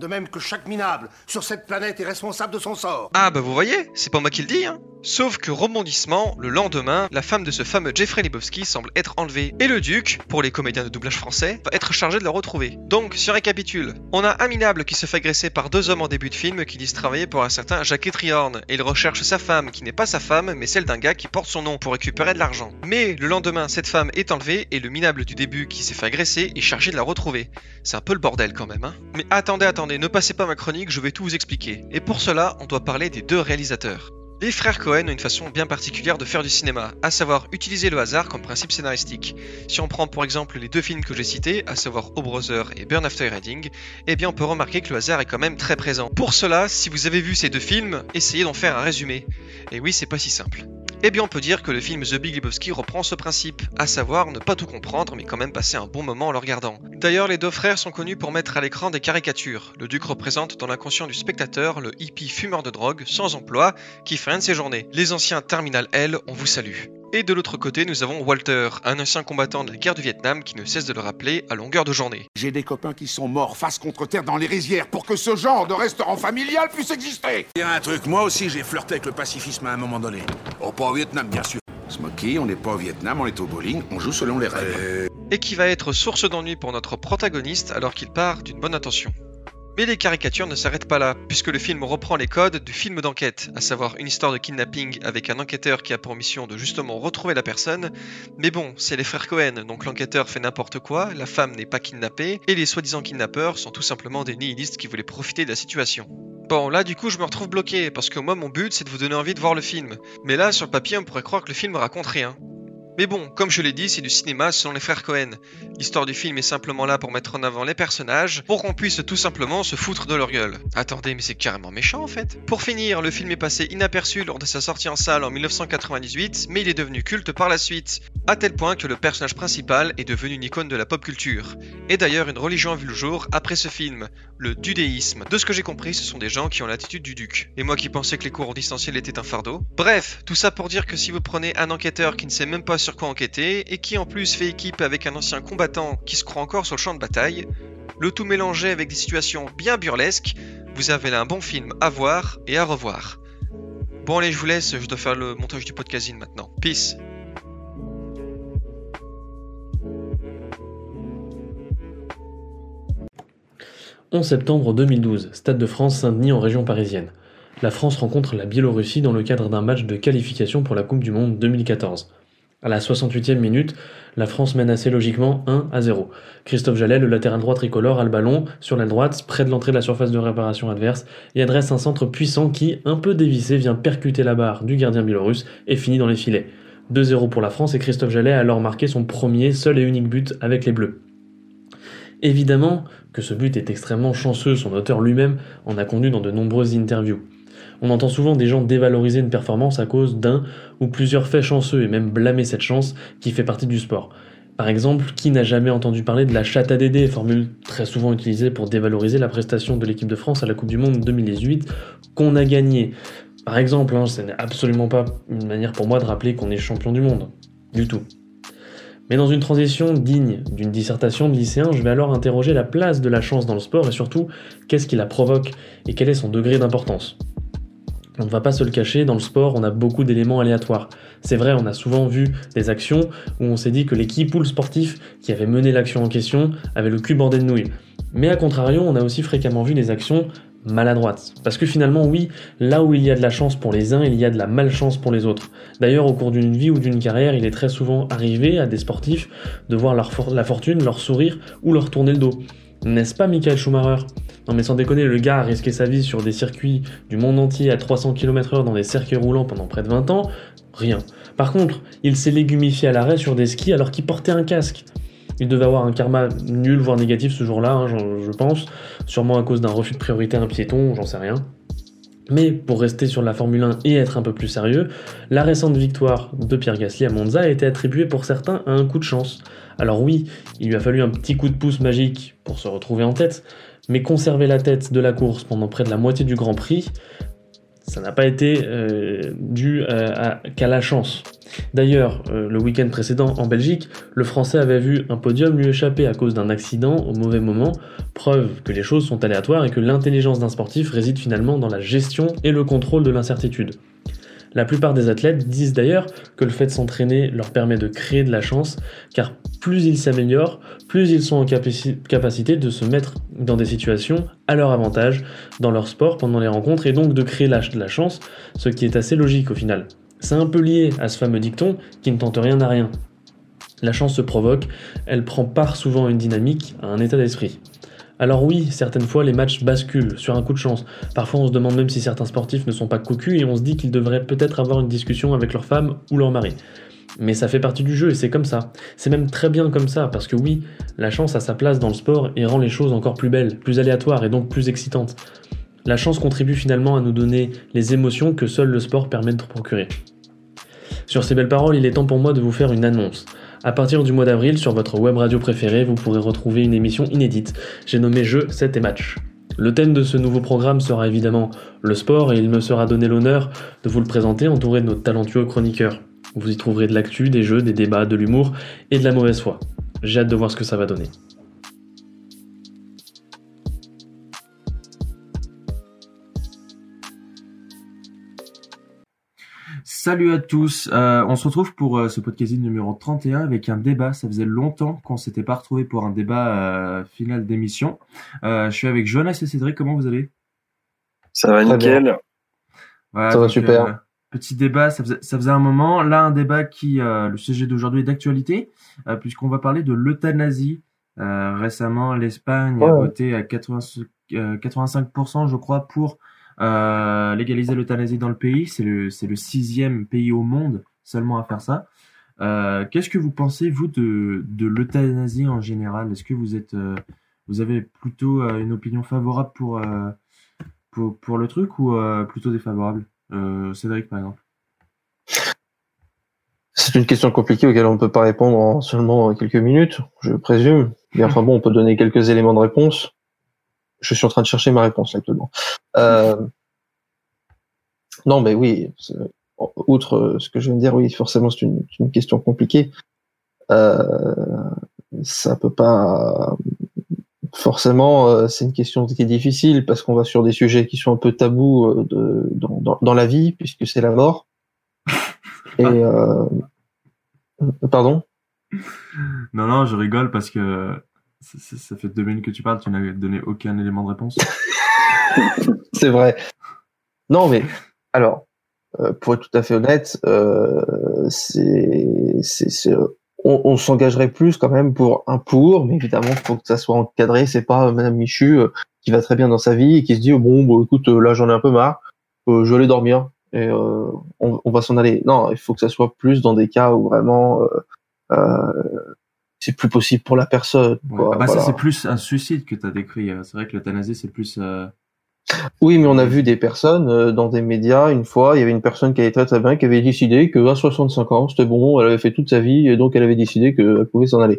De même que chaque minable sur cette planète est responsable de son sort. Ah bah vous voyez, c'est pas moi qui le dis, hein. Sauf que rebondissement, le lendemain, la femme de ce fameux Jeffrey Lebowski semble être enlevée et le duc, pour les comédiens de doublage français, va être chargé de la retrouver. Donc, si on récapitule, on a un minable qui se fait agresser par deux hommes en début de film qui disent travailler pour un certain Jackie Triorn et il recherche sa femme qui n'est pas sa femme mais celle d'un gars qui porte son nom pour récupérer de l'argent. Mais le lendemain, cette femme est enlevée et le minable du début qui s'est fait agresser est chargé de la retrouver. C'est un peu le bordel quand même, hein. Mais attendez, attendez, ne passez pas ma chronique, je vais tout vous expliquer. Et pour cela, on doit parler des deux réalisateurs. Les frères Cohen ont une façon bien particulière de faire du cinéma, à savoir utiliser le hasard comme principe scénaristique. Si on prend pour exemple les deux films que j'ai cités, à savoir O Brother et Burn After Reading, eh bien on peut remarquer que le hasard est quand même très présent. Pour cela, si vous avez vu ces deux films, essayez d'en faire un résumé. Et oui, c'est pas si simple. Eh bien on peut dire que le film The Big Lebowski reprend ce principe, à savoir ne pas tout comprendre mais quand même passer un bon moment en le regardant. D'ailleurs les deux frères sont connus pour mettre à l'écran des caricatures. Le duc représente dans l'inconscient du spectateur le hippie fumeur de drogue, sans emploi, qui de ses journées. Les anciens Terminal L, on vous salue. Et de l'autre côté, nous avons Walter, un ancien combattant de la guerre du Vietnam qui ne cesse de le rappeler à longueur de journée. J'ai des copains qui sont morts face contre terre dans les rizières pour que ce genre de restaurant familial puisse exister. Il y a un truc, moi aussi j'ai flirté avec le pacifisme à un moment donné. Oh, pas au Vietnam, bien sûr. Smokey, on n'est pas au Vietnam, on est au bowling, on joue selon les règles. Et qui va être source d'ennui pour notre protagoniste alors qu'il part d'une bonne intention. Mais les caricatures ne s'arrêtent pas là, puisque le film reprend les codes du film d'enquête, à savoir une histoire de kidnapping avec un enquêteur qui a pour mission de justement retrouver la personne. Mais bon, c'est les frères Cohen, donc l'enquêteur fait n'importe quoi, la femme n'est pas kidnappée, et les soi-disant kidnappeurs sont tout simplement des nihilistes qui voulaient profiter de la situation. Bon, là du coup je me retrouve bloqué, parce que moi mon but c'est de vous donner envie de voir le film. Mais là sur le papier on pourrait croire que le film raconte rien. Mais bon, comme je l'ai dit, c'est du cinéma selon les frères Cohen. L'histoire du film est simplement là pour mettre en avant les personnages, pour qu'on puisse tout simplement se foutre de leur gueule. Attendez, mais c'est carrément méchant en fait. Pour finir, le film est passé inaperçu lors de sa sortie en salle en 1998, mais il est devenu culte par la suite, à tel point que le personnage principal est devenu une icône de la pop culture. Et d'ailleurs, une religion a vu le jour après ce film, le dudéisme. De ce que j'ai compris, ce sont des gens qui ont l'attitude du duc. Et moi qui pensais que les cours en distanciel étaient un fardeau. Bref, tout ça pour dire que si vous prenez un enquêteur qui ne sait même pas sur quoi enquêter, et qui en plus fait équipe avec un ancien combattant qui se croit encore sur le champ de bataille, le tout mélangé avec des situations bien burlesques, vous avez là un bon film à voir et à revoir. Bon allez, je vous laisse, je dois faire le montage du podcasting maintenant. Peace 11 septembre 2012, Stade de France Saint-Denis en région parisienne. La France rencontre la Biélorussie dans le cadre d'un match de qualification pour la Coupe du Monde 2014. À la 68e minute, la France mène assez logiquement 1 à 0. Christophe Jallet, le latéral droit tricolore, a le ballon sur la droite, près de l'entrée de la surface de réparation adverse, et adresse un centre puissant qui, un peu dévissé, vient percuter la barre du gardien biélorusse et finit dans les filets. 2-0 pour la France et Christophe Jallet a alors marqué son premier, seul et unique but avec les Bleus. Évidemment que ce but est extrêmement chanceux, son auteur lui-même en a conduit dans de nombreuses interviews. On entend souvent des gens dévaloriser une performance à cause d'un ou plusieurs faits chanceux et même blâmer cette chance qui fait partie du sport. Par exemple, qui n'a jamais entendu parler de la chatte à formule très souvent utilisée pour dévaloriser la prestation de l'équipe de France à la Coupe du Monde 2018 qu'on a gagnée Par exemple, hein, ce n'est absolument pas une manière pour moi de rappeler qu'on est champion du monde. Du tout. Mais dans une transition digne d'une dissertation de lycéen, je vais alors interroger la place de la chance dans le sport et surtout qu'est-ce qui la provoque et quel est son degré d'importance? On ne va pas se le cacher, dans le sport, on a beaucoup d'éléments aléatoires. C'est vrai, on a souvent vu des actions où on s'est dit que l'équipe ou le sportif qui avait mené l'action en question avait le cul bordé de nouilles. Mais à contrario, on a aussi fréquemment vu des actions maladroite. Parce que finalement, oui, là où il y a de la chance pour les uns, il y a de la malchance pour les autres. D'ailleurs, au cours d'une vie ou d'une carrière, il est très souvent arrivé à des sportifs de voir leur la fortune leur sourire ou leur tourner le dos. N'est-ce pas Michael Schumacher? Non mais sans déconner, le gars a risqué sa vie sur des circuits du monde entier à 300 km/h dans des cercueils roulants pendant près de 20 ans Rien. Par contre, il s'est légumifié à l'arrêt sur des skis alors qu'il portait un casque. Il devait avoir un karma nul, voire négatif ce jour-là, hein, je, pense, sûrement à cause d'un refus de priorité à un piéton, j'en sais rien. Mais pour rester sur la Formule 1 et être un peu plus sérieux, la récente victoire de Pierre Gasly à Monza a été attribuée pour certains à un coup de chance. Alors oui, il lui a fallu un petit coup de pouce magique pour se retrouver en tête, mais conserver la tête de la course pendant près de la moitié du Grand Prix, ça n'a pas été euh, dû qu'à la chance. D'ailleurs, euh, le week-end précédent en Belgique, le Français avait vu un podium lui échapper à cause d'un accident au mauvais moment, preuve que les choses sont aléatoires et que l'intelligence d'un sportif réside finalement dans la gestion et le contrôle de l'incertitude. La plupart des athlètes disent d'ailleurs que le fait de s'entraîner leur permet de créer de la chance, car plus ils s'améliorent, plus ils sont en capacité de se mettre dans des situations à leur avantage dans leur sport pendant les rencontres et donc de créer de la chance, ce qui est assez logique au final. C'est un peu lié à ce fameux dicton qui ne tente rien à rien. La chance se provoque, elle prend part souvent à une dynamique, à un état d'esprit. Alors oui, certaines fois les matchs basculent sur un coup de chance. Parfois on se demande même si certains sportifs ne sont pas cocus et on se dit qu'ils devraient peut-être avoir une discussion avec leur femme ou leur mari. Mais ça fait partie du jeu et c'est comme ça. C'est même très bien comme ça parce que oui, la chance a sa place dans le sport et rend les choses encore plus belles, plus aléatoires et donc plus excitantes. La chance contribue finalement à nous donner les émotions que seul le sport permet de procurer. Sur ces belles paroles, il est temps pour moi de vous faire une annonce. À partir du mois d'avril, sur votre web radio préférée, vous pourrez retrouver une émission inédite. J'ai nommé Jeux, 7 et matchs. Le thème de ce nouveau programme sera évidemment le sport et il me sera donné l'honneur de vous le présenter entouré de nos talentueux chroniqueurs. Vous y trouverez de l'actu, des jeux, des débats, de l'humour et de la mauvaise foi. J'ai hâte de voir ce que ça va donner. Salut à tous, euh, on se retrouve pour euh, ce podcast numéro 31 avec un débat. Ça faisait longtemps qu'on s'était pas retrouvé pour un débat euh, final d'émission. je suis avec Jonas et Cédric, comment vous allez? Ça va nickel. Voilà, ça va donc, super. petit débat, ça faisait, ça faisait un moment. Là, un débat qui, le sujet d'aujourd'hui est d'actualité, puisqu'on va parler de l'euthanasie. récemment, l'Espagne a voté à 80, 85%, je crois, pour euh, légaliser l'euthanasie dans le pays. C'est le, le sixième pays au monde seulement à faire ça. Euh, Qu'est-ce que vous pensez, vous, de, de l'euthanasie en général? Est-ce que vous êtes, euh, vous avez plutôt une opinion favorable pour, pour, pour le truc ou plutôt défavorable? Cédric, par exemple. C'est une question compliquée auquel on ne peut pas répondre en seulement quelques minutes, je présume. Mais enfin bon, on peut donner quelques éléments de réponse. Je suis en train de chercher ma réponse actuellement. Euh... Non, mais oui, outre ce que je viens de dire, oui, forcément, c'est une, question compliquée. Euh... Ça peut pas. Forcément, euh, c'est une question qui est difficile parce qu'on va sur des sujets qui sont un peu tabous euh, de, dans, dans, dans la vie, puisque c'est la mort. *laughs* Et euh... pardon? Non, non, je rigole parce que ça, fait deux minutes que tu parles, tu n'as donné aucun élément de réponse. *laughs* C'est vrai. Non, mais alors, euh, pour être tout à fait honnête, euh, c'est, on, s'engagerait plus quand même pour un pour, mais évidemment, il faut que ça soit encadré. C'est pas Madame Michu euh, qui va très bien dans sa vie et qui se dit oh, bon, écoute, là j'en ai un peu marre, je vais aller dormir et on, va s'en aller. Non, il faut que ça soit plus dans des cas où vraiment c'est plus possible pour la personne. quoi. Ah bah Voilà. ça, c'est plus un suicide que tu as décrit. euh, C'est vrai que l'euthanasie, c'est plus... euh, Oui, mais on a vu des personnes euh, dans des médias. Une fois, il y avait une personne qui allait très très bien, qui avait décidé que à 65 ans, c'était bon, elle avait fait toute sa vie, et donc elle avait décidé qu'elle pouvait s'en aller.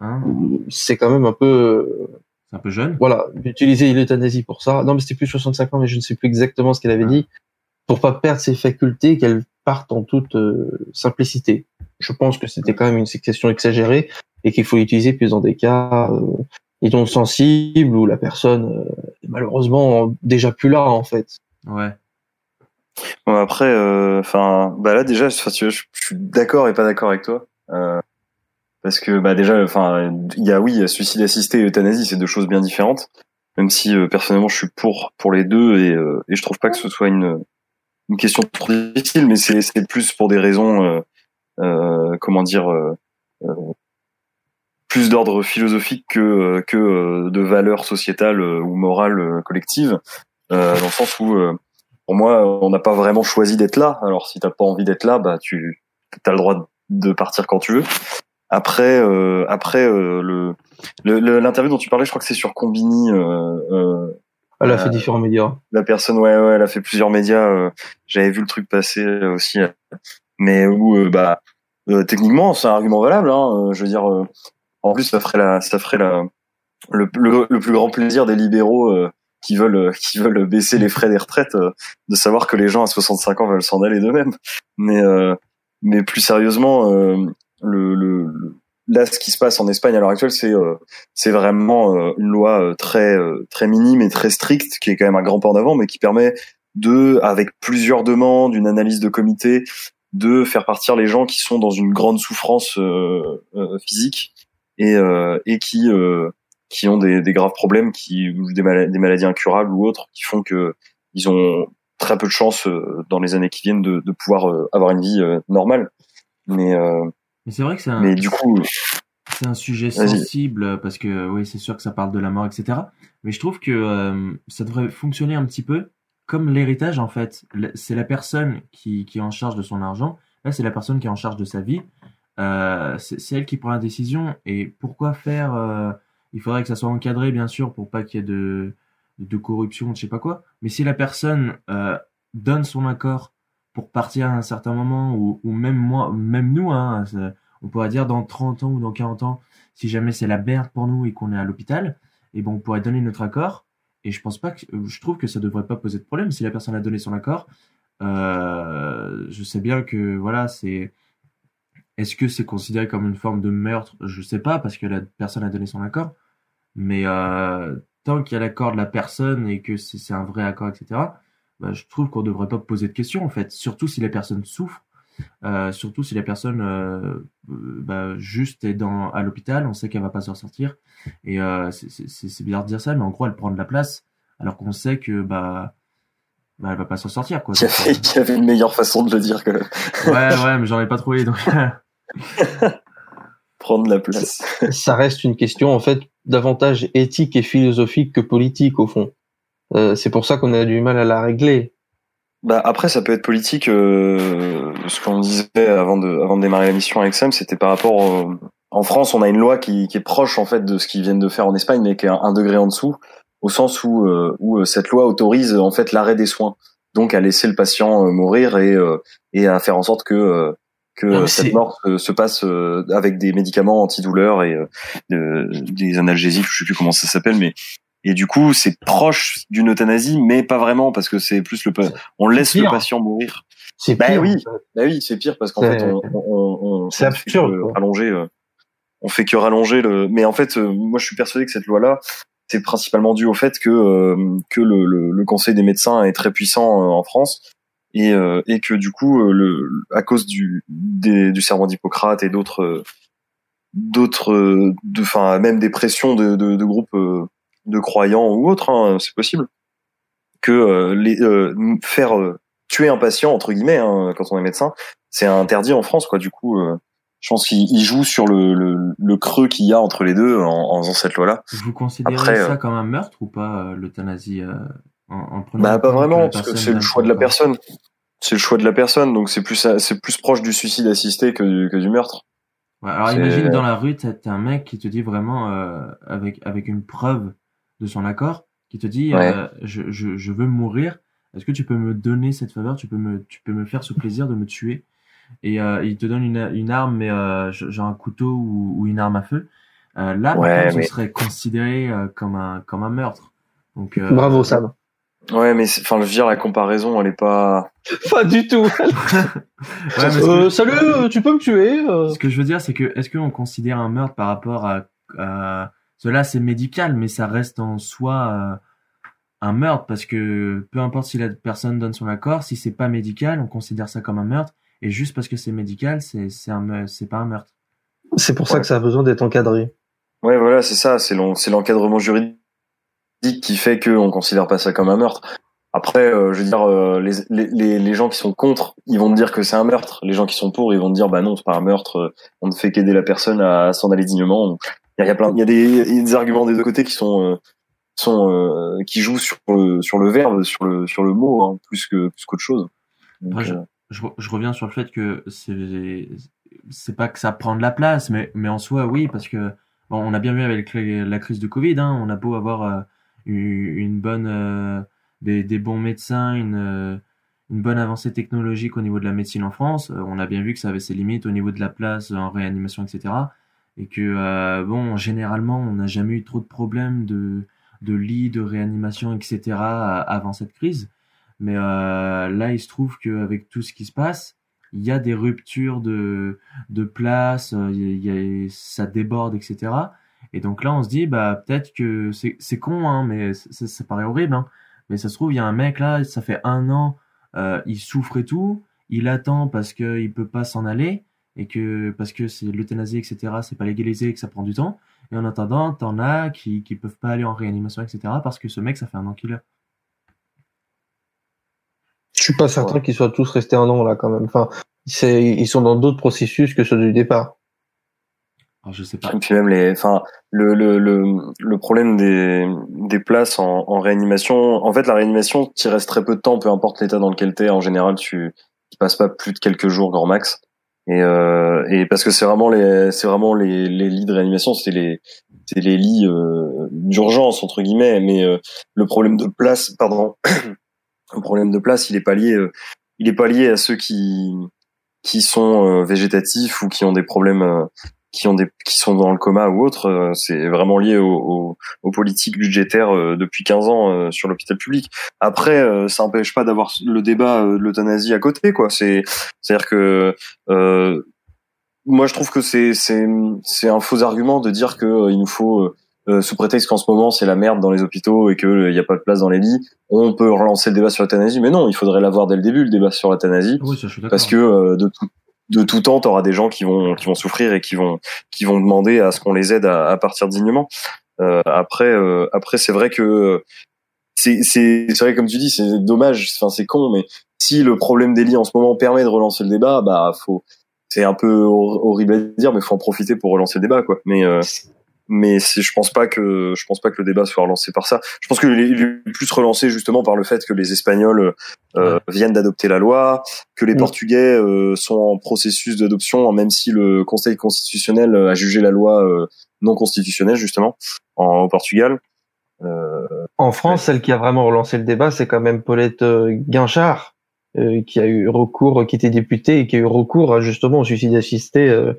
hein, C'est quand même un peu, c'est un peu jeune. voilà, d'utiliser l'euthanasie pour ça. Non, mais c'était plus 65 ans, mais je ne sais plus exactement ce qu'elle avait dit, pour pas perdre ses facultés, qu'elle parte en toute euh, simplicité. Je pense que c'était quand même une question exagérée et qu'il faut l'utiliser plus dans des cas euh, disons sensibles où la personne euh, est malheureusement déjà plus là en fait. Ouais. Bon, après, euh, enfin, bah là déjà, enfin, tu vois, je, je suis d'accord et pas d'accord avec toi, euh, parce que bah déjà, enfin, il y a oui, il y a suicide assisté et euthanasie, c'est deux choses bien différentes. Même si euh, personnellement, je suis pour pour les deux et, euh, et je trouve pas que ce soit une une question trop difficile, mais c'est c'est plus pour des raisons, comment dire, euh, euh, plus d'ordre philosophique que euh, que euh, de valeurs sociétales euh, ou morales euh, collectives, euh, dans le sens où euh, pour moi, on n'a pas vraiment choisi d'être là. Alors, si t'as pas envie d'être là, bah tu as le droit de partir quand tu veux. Après, euh, après euh, le l'interview dont tu parlais, je crois que c'est sur Combini. Euh, euh, Elle a euh, fait différents médias. La personne, ouais, ouais, elle a fait plusieurs médias. euh, J'avais vu le truc passer euh, aussi, euh, mais où, euh, bah, euh, techniquement, c'est un argument valable. Hein, euh, je veux dire, euh, en plus, ça ferait la, ça ferait le, le, plus grand plaisir des libéraux qui veulent, qui veulent baisser les frais des retraites, de savoir que les gens à 65 ans veulent s'en aller d'eux-mêmes. Mais, mais plus sérieusement, là, ce qui se passe en Espagne à l'heure actuelle, c'est, vraiment une loi très, très minime et très stricte, qui est quand même un grand pas en avant, mais qui permet de, avec plusieurs demandes, une analyse de comité, de faire partir les gens qui sont dans une grande souffrance euh, euh, physique et, euh, et qui euh, qui ont des, des graves problèmes, qui ou des, mal- des maladies incurables ou autres, qui font que ils ont très peu de chance euh, dans les années qui viennent de, de pouvoir euh, avoir une vie euh, normale. Mais euh, Mais c'est vrai que c'est un... mais du coup, C'est un sujet sensible parce que oui, c'est sûr que ça parle de la mort, etc. Mais je trouve que euh, ça devrait fonctionner un petit peu comme l'héritage en fait. C'est la personne qui, est en charge de son argent. Là, c'est la personne qui est en charge de sa vie. Euh, c'est elle qui prend la décision. Et pourquoi faire euh, Il faudrait que ça soit encadré, bien sûr, pour pas qu'il y ait de, de corruption, je sais pas quoi. Mais si la personne euh, donne son accord pour partir à un certain moment, ou, même moi, même nous, hein, on pourrait dire dans 30 ans ou dans 40 ans, si jamais c'est la merde pour nous et qu'on est à l'hôpital, et bon, on pourrait donner notre accord. Et je pense pas que, je trouve que ça devrait pas poser de problème si la personne a donné son accord. Euh, je sais bien que voilà, c'est. Est-ce que c'est considéré comme une forme de meurtre? Je sais pas parce que la personne a donné son accord. Mais euh, tant qu'il y a l'accord de la personne et que c'est c'est un vrai accord, etc. bah, je trouve qu'on devrait pas poser de questions en fait. Surtout si la personne souffre. Euh, surtout si la personne euh, euh, bah, juste est dans à l'hôpital, on sait qu'elle va pas s'en sortir. Et euh, c'est- c'est c'est- c'est bizarre de dire ça, mais en gros elle prend de la place alors qu'on sait que bah bah, elle va pas s'en sortir quoi. Il y, avait, il y avait une meilleure façon de le dire que ouais ouais mais j'en ai pas trouvé donc *laughs* prendre la place. ça reste une question en fait davantage éthique et philosophique que politique au fond. Euh, c'est pour ça qu'on a du mal à la régler. Bah après ça peut être politique. euh, ce qu'on disait avant de avant de démarrer la mission avec Sam, c'était par rapport au- en France, on a une loi qui, qui est proche en fait de ce qu'ils viennent de faire en Espagne, mais qui est un, un degré en dessous, au sens où euh, où euh, cette loi autorise en fait l'arrêt des soins, donc à laisser le patient euh, mourir et euh, et à faire en sorte que euh, que Non, cette mort se, se passe euh, avec des médicaments antidouleurs et euh, de- des analgésiques, je sais plus comment ça s'appelle, mais et du coup c'est proche d'une euthanasie, mais pas vraiment parce que c'est plus le on laisse le patient mourir. C'est Bah pire, oui, bah oui, c'est pire parce qu'en fait on, on, on, C'est on fait absurde, rallonger, euh, on fait que rallonger le. Mais en fait, euh, moi je suis persuadé que cette loi-là, c'est principalement dû au fait que euh, que le, le, le Conseil des médecins est très puissant euh, en France et euh, et que du coup euh, le à cause du des, du serment d'Hippocrate et d'autres euh, d'autres euh, de enfin même des pressions de de, de groupes euh, de croyants ou autres, hein, c'est possible que euh, les euh, faire euh, tuer un patient entre guillemets hein, quand on est médecin, c'est interdit en France quoi. Du coup, euh, je pense qu'il il joue sur le, le, le creux qu'il y a entre les deux en, en faisant cette loi-là. Vous considérez Après, ça euh, comme un meurtre ou pas, euh, l'euthanasie euh, en, en prenant Bah pas vraiment parce que c'est le choix de la personne. C'est le choix de la personne, donc c'est plus c'est plus proche du suicide assisté que du, que du meurtre. Ouais, alors imagine dans la rue, t'as t'as un mec qui te dit vraiment euh, avec avec une preuve de son accord, qui te dit Ouais. euh, je, je, je veux mourir. Est-ce que tu peux me donner cette faveur? Tu peux me tu peux me faire ce plaisir de me tuer? Et euh, il te donne une, une arme, mais euh, genre un couteau ou, ou une arme à feu. Euh, là, par Ouais, contre, mais- ce serait considéré euh, comme un comme un meurtre. Donc euh, Bravo Sam. Ouais, mais c'est- enfin je veux dire la comparaison, elle est pas. *laughs* Pas du tout. Ouais, que- Euh, salut, euh, tu peux me tuer euh. Ce que je veux dire, c'est que est-ce qu'on considère un meurtre par rapport à, à cela, c'est médical, mais ça reste en soi euh, un meurtre parce que peu importe si la personne donne son accord, si c'est pas médical, on considère ça comme un meurtre, et juste parce que c'est médical, c'est c'est un me- c'est pas un meurtre. C'est pour ça que ça a besoin d'être encadré. Ouais, voilà, c'est ça, c'est l'en- c'est l'encadrement juridique qui fait qu'on considère pas ça comme un meurtre. Après, euh, je veux dire, euh, les, les, gens qui sont contre, ils vont te dire que c'est un meurtre. Les gens qui sont pour, ils vont te dire, bah non, c'est pas un meurtre. On ne fait qu'aider la personne à s'en aller dignement. Il y a, il y a plein, il y a des, il y a des arguments des deux côtés qui sont, euh, sont, euh, qui jouent sur le, sur le verbe, sur le, sur le mot, hein, plus que, plus qu'autre chose. Donc, je, euh, je, re- je reviens sur le fait que c'est c'est pas que ça prend de la place, mais mais en soi oui parce que bon, on a bien vu avec la, la crise de Covid, hein, on a beau avoir euh, une, bonne euh, des, des bons médecins, une euh, une bonne avancée technologique au niveau de la médecine en France, on a bien vu que ça avait ses limites au niveau de la place en réanimation, etc. Et que euh, bon, généralement, on n'a jamais eu trop de problèmes de de lits, de réanimation, etc. avant cette crise. Mais euh, là, il se trouve qu'avec tout ce qui se passe, il y a des ruptures de, de place, euh, il y a, il ça déborde, etc. Et donc là, on se dit, bah peut-être que c'est c'est con, hein, mais ça, paraît horrible. Hein. Mais ça se trouve, il y a un mec là, ça fait un an, il souffre et tout, il attend parce qu'il peut pas s'en aller et que parce que c'est l'euthanasie, etc. C'est pas légalisé et que ça prend du temps. Et en attendant, t'en as qui qui peuvent pas aller en réanimation, etc. Parce que ce mec, ça fait un an qu'il est. Je suis pas certain qu'ils soient tous restés un an là quand même. Enfin, ils sont dans d'autres processus que ceux du départ. Alors, je sais pas. Et puis même les, enfin, le, le, le, le problème des, des places en, en réanimation. En fait, la réanimation, tu restes très peu de temps, peu importe l'état dans lequel t'es. En général, tu, tu passes pas plus de quelques jours grand max. Et, euh, et parce que c'est vraiment les, c'est vraiment les, les lits de réanimation, c'est les, c'est les lits euh, d'urgence entre guillemets. Mais euh, le problème de place, pardon, *coughs* le problème de place, il est pas lié. euh, il est pas lié à ceux qui qui sont euh, végétatifs ou qui ont des problèmes euh, qui ont des qui sont dans le coma ou autre euh, c'est vraiment lié aux, aux, aux politiques budgétaires euh, depuis 15 ans euh, sur l'hôpital public après euh, ça n'empêche pas d'avoir le débat euh, de l'euthanasie à côté quoi c'est c'est à dire que euh, moi je trouve que c'est c'est c'est un faux argument de dire que il nous faut euh, euh, sous prétexte qu'en ce moment c'est la merde dans les hôpitaux et qu'il n'y a pas de place dans les lits, on peut relancer le débat sur l'euthanasie. Mais non, il faudrait l'avoir dès le début, le débat sur l'euthanasie. Oui, ça, je suis d'accord. parce que euh, de, tout, de tout temps, tu auras des gens qui vont, qui vont souffrir et qui vont, qui vont demander à ce qu'on les aide à, à partir dignement. Euh, après, euh, après c'est vrai que c'est c'est vrai comme tu dis, c'est dommage, enfin c'est con, mais si le problème des lits en ce moment permet de relancer le débat, bah faut c'est un peu hor- horrible à dire, mais faut en profiter pour relancer le débat, quoi. Mais euh, mais je pense pas que je pense pas que le débat soit relancé par ça. Je pense qu'il est, il est plus relancé justement par le fait que les Espagnols euh, viennent d'adopter la loi, que les Portugais euh, sont en processus d'adoption, même si le Conseil constitutionnel a jugé la loi euh, non constitutionnelle justement en, au Portugal. Euh, En France, celle qui a vraiment relancé le débat, c'est quand même Paulette euh, Guinchard, euh, qui a eu recours, qui était députée et qui a eu recours à, justement au suicide assisté euh,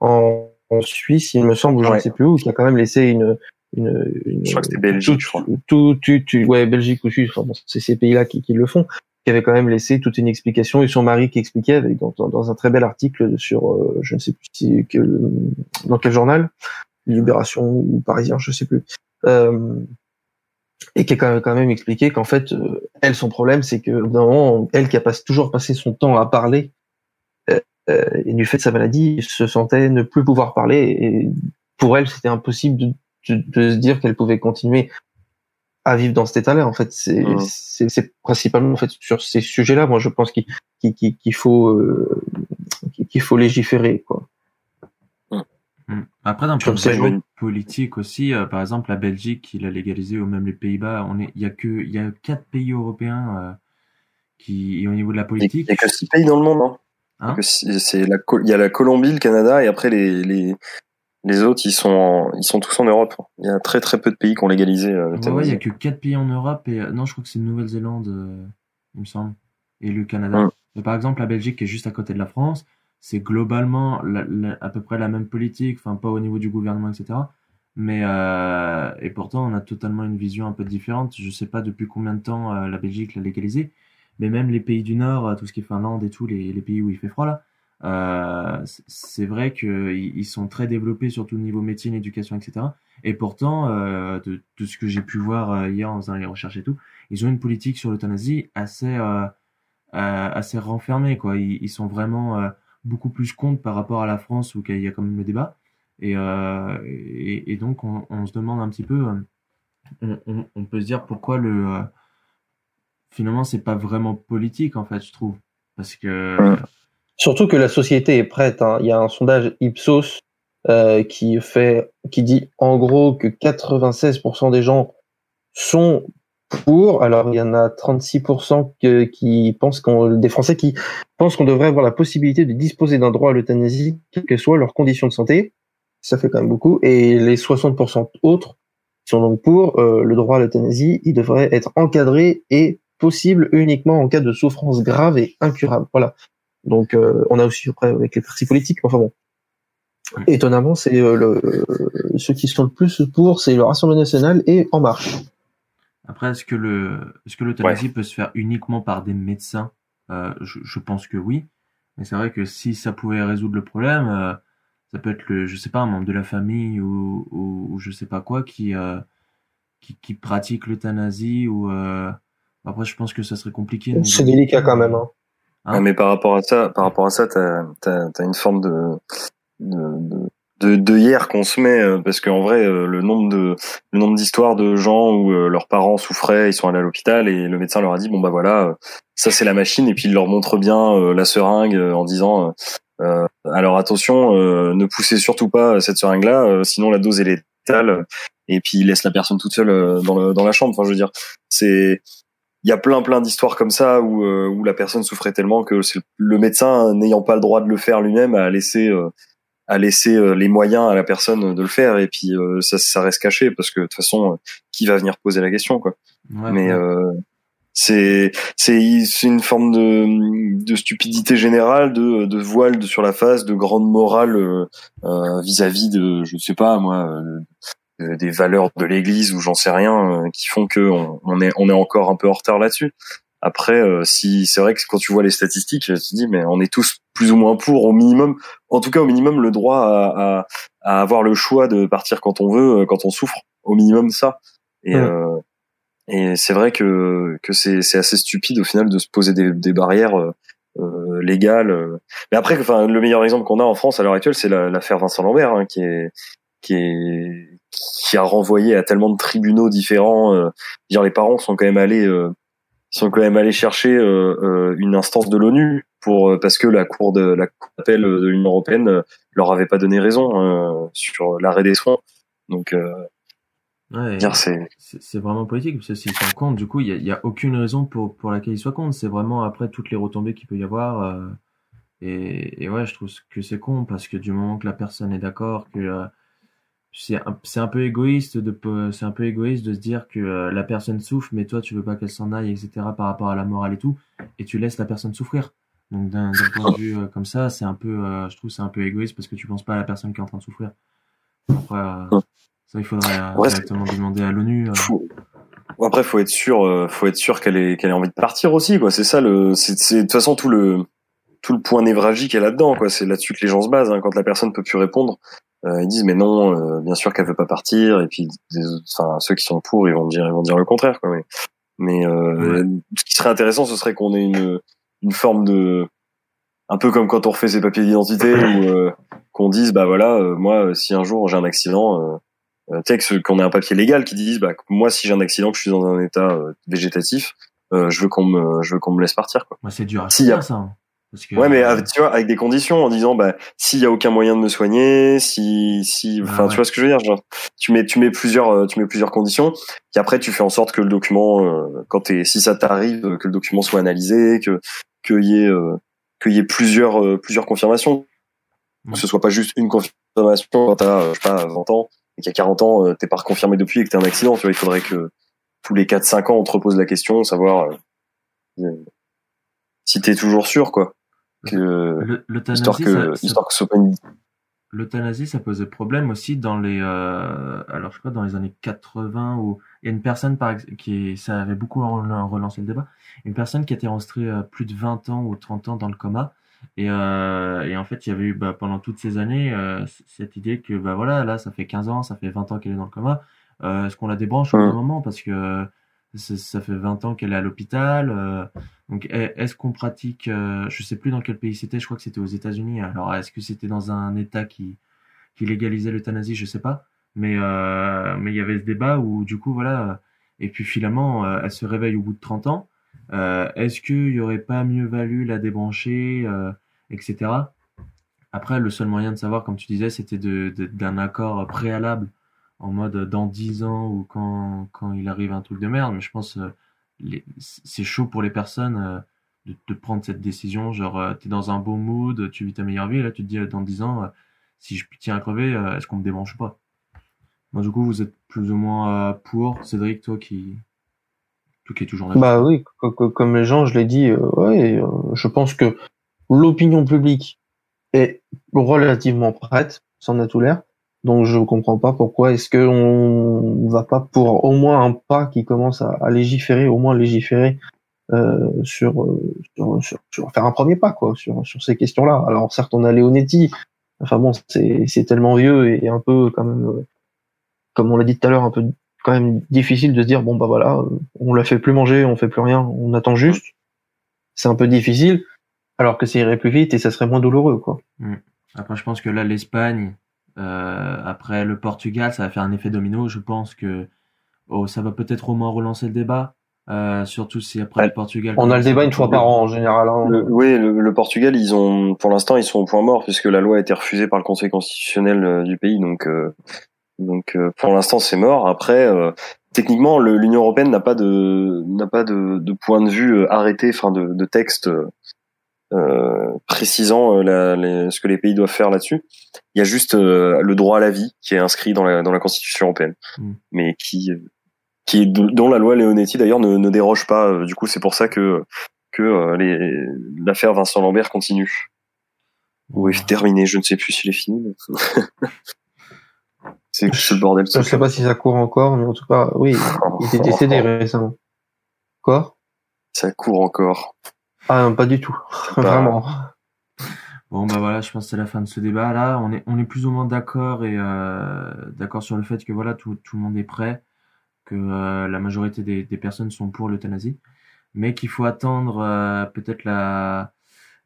en, en Suisse, il me semble, ou je ne sais plus où, qui a quand même laissé une. une, une je crois que c'était Belgique, je crois. Tout, tu, tu, ouais, Belgique ou Suisse, enfin, bon, c'est ces pays-là qui, qui le font, qui avait quand même laissé toute une explication et son mari qui expliquait avec, dans, dans, dans un très bel article sur, euh, je ne sais plus si, que, dans quel journal, Libération ou Parisien, je sais plus. Euh, et qui a quand même, quand même expliqué qu'en fait, euh, elle, son problème, c'est que d'un moment, elle qui a pas, toujours passé son temps à parler, et du fait de sa maladie, se sentait ne plus pouvoir parler, et pour elle, c'était impossible de, de, de se dire qu'elle pouvait continuer à vivre dans cet état-là. En fait, c'est c'est c'est principalement en fait sur ces sujets-là, moi, je pense qu'il qu'il qu'il- qu'il faut euh, qu'il faut légiférer, quoi. Mm. Après, d'un point de vue politique aussi, euh, par exemple, la Belgique, qui l'a légalisé, ou même les Pays-Bas, on est, il y a que, il y a quatre pays européens euh, qui, et au niveau de la Il politique, y a que six pays dans le monde, hein. Hein Il y a c'est la, Col- il y a la Colombie, le Canada, et après les, les, les autres, ils sont, en- ils sont tous en Europe. Il y a très très peu de pays qui ont légalisé euh, ouais, ouais, il y a que quatre pays en Europe et euh, non, je crois que c'est Nouvelle-Zélande, euh, il me semble, et le Canada. Mm. Mais par exemple, la Belgique, qui est juste à côté de la France, c'est globalement la- la- à peu près la même politique, enfin pas au niveau du gouvernement, etc. Mais euh, et pourtant, on a totalement une vision un peu différente. Je sais pas depuis combien de temps euh, la Belgique l'a légalisé, mais même les pays du Nord, euh, tout ce qui est Finlande et tout, les, les pays où il fait froid là, euh, c'est- vrai qu'ils ils sont très développés, surtout au niveau médecine, éducation, etc. Et pourtant, euh, de, de ce que j'ai pu voir hier en faisant les recherches et tout, ils ont une politique sur l'euthanasie assez assez renfermée quoi. Ils, sont vraiment beaucoup plus contre par rapport à la France où il y a quand même le débat. Et, et, donc on, se demande un petit peu, on, on, peut se dire pourquoi le finalement c'est pas vraiment politique en fait, je trouve, parce que Surtout que la société est prête. hein. Il y a un sondage Ipsos euh, qui fait, qui dit en gros que 96% des gens sont pour. Alors il y en a 36% que- qui pensent qu'on, des Français qui pensent qu'on devrait avoir la possibilité de disposer d'un droit à l'euthanasie, quelles que soient leurs conditions de santé. Ça fait quand même beaucoup. Et les 60% autres sont donc pour euh, le droit à l'euthanasie, il devrait être encadré et possible uniquement en cas de souffrance grave et incurable. Voilà. Donc euh, on a aussi après avec les partis politiques, mais enfin bon. Étonnamment, c'est euh, le, euh, ceux qui sont le plus pour, c'est le Rassemblement national et En Marche. Après, est-ce que le, est-ce que l'euthanasie peut se faire uniquement par des médecins? Euh, je, je pense que oui. Mais c'est vrai que si ça pouvait résoudre le problème, ça peut être le, je sais pas, un membre de la famille ou, ou, ou je sais pas quoi qui, qui, qui pratique l'euthanasie ou. Après, je pense que ça serait compliqué. C'est délicat quand même. Hein. Ouais, mais par rapport à ça, par rapport à ça, t'as t'as t'as une forme de de de, de hier qu'on se met euh, parce qu'en vrai euh, le nombre de le nombre d'histoires de gens où euh, leurs parents souffraient, ils sont allés à l'hôpital et le médecin leur a dit bon bah voilà ça c'est la machine et puis il leur montre bien euh, la seringue euh, en disant euh, alors attention euh, ne poussez surtout pas cette seringue là sinon la dose est létale et puis il laisse la personne toute seule euh, dans le dans la chambre enfin je veux dire c'est il y a plein plein d'histoires comme ça où euh, où la personne souffrait tellement que c'est le médecin n'ayant pas le droit de le faire lui-même a laissé euh, a laissé euh, les moyens à la personne de le faire et puis euh, ça ça reste caché parce que de toute façon qui va venir poser la question quoi Ouais, mais ouais. euh, c'est c'est c'est une forme de de stupidité générale de de voile sur la face de grande morale vis-à-vis de je sais pas moi euh, des valeurs de l'Église ou j'en sais rien qui font que on, on, est on est encore un peu en retard là-dessus après si c'est vrai que quand tu vois les statistiques tu te dis mais on est tous plus ou moins pour au minimum en tout cas au minimum le droit à, à, à avoir le choix de partir quand on veut quand on souffre au minimum ça et Ouais. et c'est vrai que que c'est c'est assez stupide au final de se poser des, des barrières euh, euh, légales. euh. Mais après, enfin, le meilleur exemple qu'on a en France à l'heure actuelle, c'est la- l'affaire Vincent Lambert, hein, qui est qui est qui a renvoyé à tellement de tribunaux différents. Euh, dire les parents sont quand même allés euh, sont quand même allés chercher euh, euh, une instance de l'ONU pour parce que la cour de la cour d'appel de l'Union européenne leur avait pas donné raison sur l'arrêt des soins. Donc Ouais, c'est vraiment politique, parce que s'ils sont contre, du coup, il n'y a, il y a aucune raison pour, pour laquelle ils soient contre. C'est vraiment après toutes les retombées qu'il peut y avoir. et, et ouais, je trouve que c'est con, parce que du moment que la personne est d'accord, que c'est un, c'est un peu égoïste de c'est un peu égoïste de se dire que euh, la personne souffre, mais toi, tu veux pas qu'elle s'en aille, etc., par rapport à la morale et tout, et tu laisses la personne souffrir. Donc d'un point de vue euh, comme ça, c'est un peu, euh, je trouve, c'est un peu égoïste parce que tu penses pas à la personne qui est en train de souffrir. Après, euh, ça, il faudrait euh, Ouais, directement demander à l'ONU. euh. Après, faut être sûr, faut être sûr qu'elle ait qu'elle ait envie de partir aussi, quoi. C'est ça le, c'est c'est- de toute façon tout le tout le point névralgique est là-dedans, quoi. C'est là-dessus que les gens se basent. hein. Quand la personne peut plus répondre, ils disent mais non, euh, bien sûr qu'elle veut pas partir. Et puis, enfin, ceux qui sont pour, ils vont dire ils vont dire le contraire, quoi. Mais, mais euh, ce qui serait intéressant, ce serait qu'on ait une une forme de un peu comme quand on refait ses papiers d'identité *laughs* ou euh, qu'on dise bah voilà euh, moi euh, si un jour j'ai un accident euh, euh, tu sais que ce- qu'on ait un papier légal qui dise bah moi si j'ai un accident que je suis dans un état euh, végétatif euh, je veux qu'on me je veux qu'on me laisse partir quoi c'est dur à faire, ça. Parce que, ouais mais euh, tu vois avec des conditions en disant bah s'il y a aucun moyen de me soigner si si enfin ouais. tu vois ce que je veux dire genre tu mets tu mets plusieurs euh, tu mets plusieurs conditions et après tu fais en sorte que le document euh, quand t'es si ça t'arrive que le document soit analysé que qu'il y ait euh, qu'il y ait plusieurs plusieurs confirmations. Que ce soit pas juste une confirmation quand t'as je sais pas 20 ans et qu'à 40 ans t'es pas reconfirmé depuis et que t'as un accident tu vois il faudrait que tous les 4 5 ans on te repose la question savoir si t'es toujours sûr quoi que histoire que ça- ça- L'euthanasie, ça posait problème aussi dans les, euh, alors je dans les années 80 où il y a une personne par qui, ça avait beaucoup rel- relancé le débat, une personne qui était restée euh, plus de 20 ans ou 30 ans dans le coma et, euh, et en fait il y avait eu bah, pendant toutes ces années euh, cette idée que bah voilà là ça fait 15 ans, ça fait 20 ans qu'elle est dans le coma, est-ce qu'on la débranche au d'un moment parce que ça, fait 20 ans qu'elle est à l'hôpital. euh, donc, est- est-ce qu'on pratique, euh, je sais plus dans quel pays c'était, je crois que c'était aux États-Unis. Alors, est-ce que c'était dans un État qui, qui légalisait l'euthanasie, je sais pas. Mais, euh, mais il y avait ce débat où, du coup, voilà. Et puis finalement, euh, elle se réveille au bout de 30 ans. Euh, est-ce qu'il y aurait pas mieux valu la débrancher, euh, etc. Après, le seul moyen de savoir, comme tu disais, c'était de, de- d'un accord préalable en mode euh, dans 10 ans ou quand, quand il arrive un truc de merde. Mais je pense euh, les- c'est chaud pour les personnes euh, de, prendre cette décision. Genre, t'es dans un bon mood, tu vis ta meilleure vie, et là tu te dis dans 10 ans, si je tiens à crever, est-ce qu'on me débranche ou pas? Moi, du coup, vous êtes plus ou moins pour. Cédric, toi qui, toi qui es toujours là. Bah oui, co- co- comme les gens, je l'ai dit, euh, ouais, je pense que l'opinion publique est relativement prête, ça en a tout l'air. Donc je comprends pas pourquoi est-ce que on va pas pour au moins un pas qui commence à, légiférer, au moins légiférer euh, sur, euh, sur, sur, sur- faire un premier pas quoi sur, sur ces questions-là. Alors certes on a Leonetti, enfin bon c'est tellement vieux et un peu quand même euh, comme on l'a dit tout à l'heure un peu quand même difficile de se dire bon bah voilà euh, on la fait plus manger, on fait plus rien, on attend juste. C'est un peu difficile alors que ça irait plus vite et ça serait moins douloureux quoi. Mm. Après, je pense que là, l'Espagne, après le Portugal, ça va faire un effet domino. Je pense que oh, ça va peut-être au moins relancer le débat. Euh, surtout si après le Portugal. On a le débat une fois par an en général. hein. Le- oui, le, le Portugal, ils ont, pour l'instant, ils sont au point mort puisque la loi a été refusée par le Conseil constitutionnel euh, du pays. Donc, euh, donc, euh, pour l'instant, c'est mort. Après, euh, techniquement, l'Union européenne n'a pas de, n'a pas de, de point de vue euh, arrêté, enfin, de, de texte euh, euh, précisant euh, la- les- ce que les pays doivent faire là-dessus. Il y a juste euh, le droit à la vie qui est inscrit dans la, dans la Constitution européenne, Mm. mais qui, euh, qui dont la loi Leonetti d'ailleurs ne, ne déroge pas. Du coup, c'est pour ça que que les l'affaire Vincent Lambert continue. Ou est terminé, je ne sais plus s'il est fini. c'est *laughs* le bordel. Je ne sais pas si ça court encore, mais en tout cas, oui, il est *laughs* décédé récemment. Quoi? Ça court encore. Ah non, pas du tout. Vraiment. Bon bah voilà, je pense que c'est la fin de ce débat. Là, on est on est plus ou moins d'accord et euh, d'accord sur le fait que voilà tout, tout le monde est prêt, que euh, la majorité des, des personnes sont pour l'euthanasie, mais qu'il faut attendre euh, peut-être la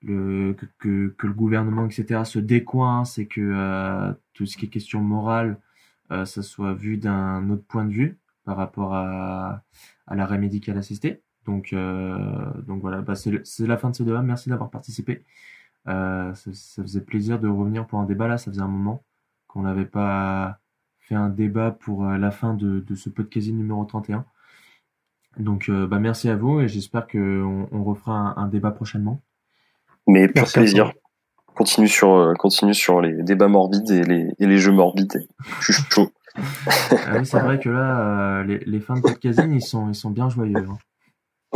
le que, que, que, le gouvernement etc se décoince et que euh, tout ce qui est question morale euh, ça soit vu d'un autre point de vue par rapport à à l'arrêt médical assisté. Donc donc voilà, bah, c'est la fin de ce débat. Merci d'avoir participé. Euh, ça, ça, faisait plaisir de revenir pour un débat là, ça faisait un moment qu'on n'avait pas fait un débat pour euh, la fin de, de ce podcast numéro 31. Donc euh, bah merci à vous et j'espère qu'on on refera un, un, débat prochainement. Mais pour plaisir. Continue sur, continue sur les débats morbides et les, et les jeux morbides. Je suis chaud. ah oui, c'est vrai que là, les, les, fins de podcast ils sont, ils sont bien joyeux. Hein.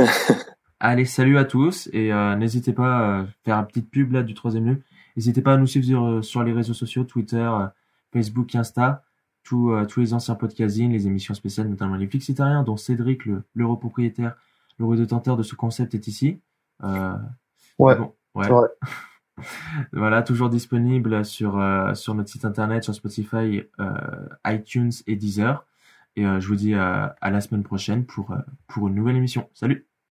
*laughs* Allez, salut à tous et euh, n'hésitez pas à faire une petite pub là du troisième lieu. N'hésitez pas à nous suivre sur, euh, sur les réseaux sociaux, Twitter, euh, Facebook, Insta, tous euh, tous les anciens podcastings, les émissions spéciales, notamment les Flixitariens, dont Cédric, le l'euro propriétaire, le de ce concept est ici. ouais. Bon, ouais. ouais. *laughs* voilà, toujours disponible sur sur notre site internet, sur Spotify, iTunes et Deezer. Et je vous dis à la semaine prochaine pour pour une nouvelle émission. Salut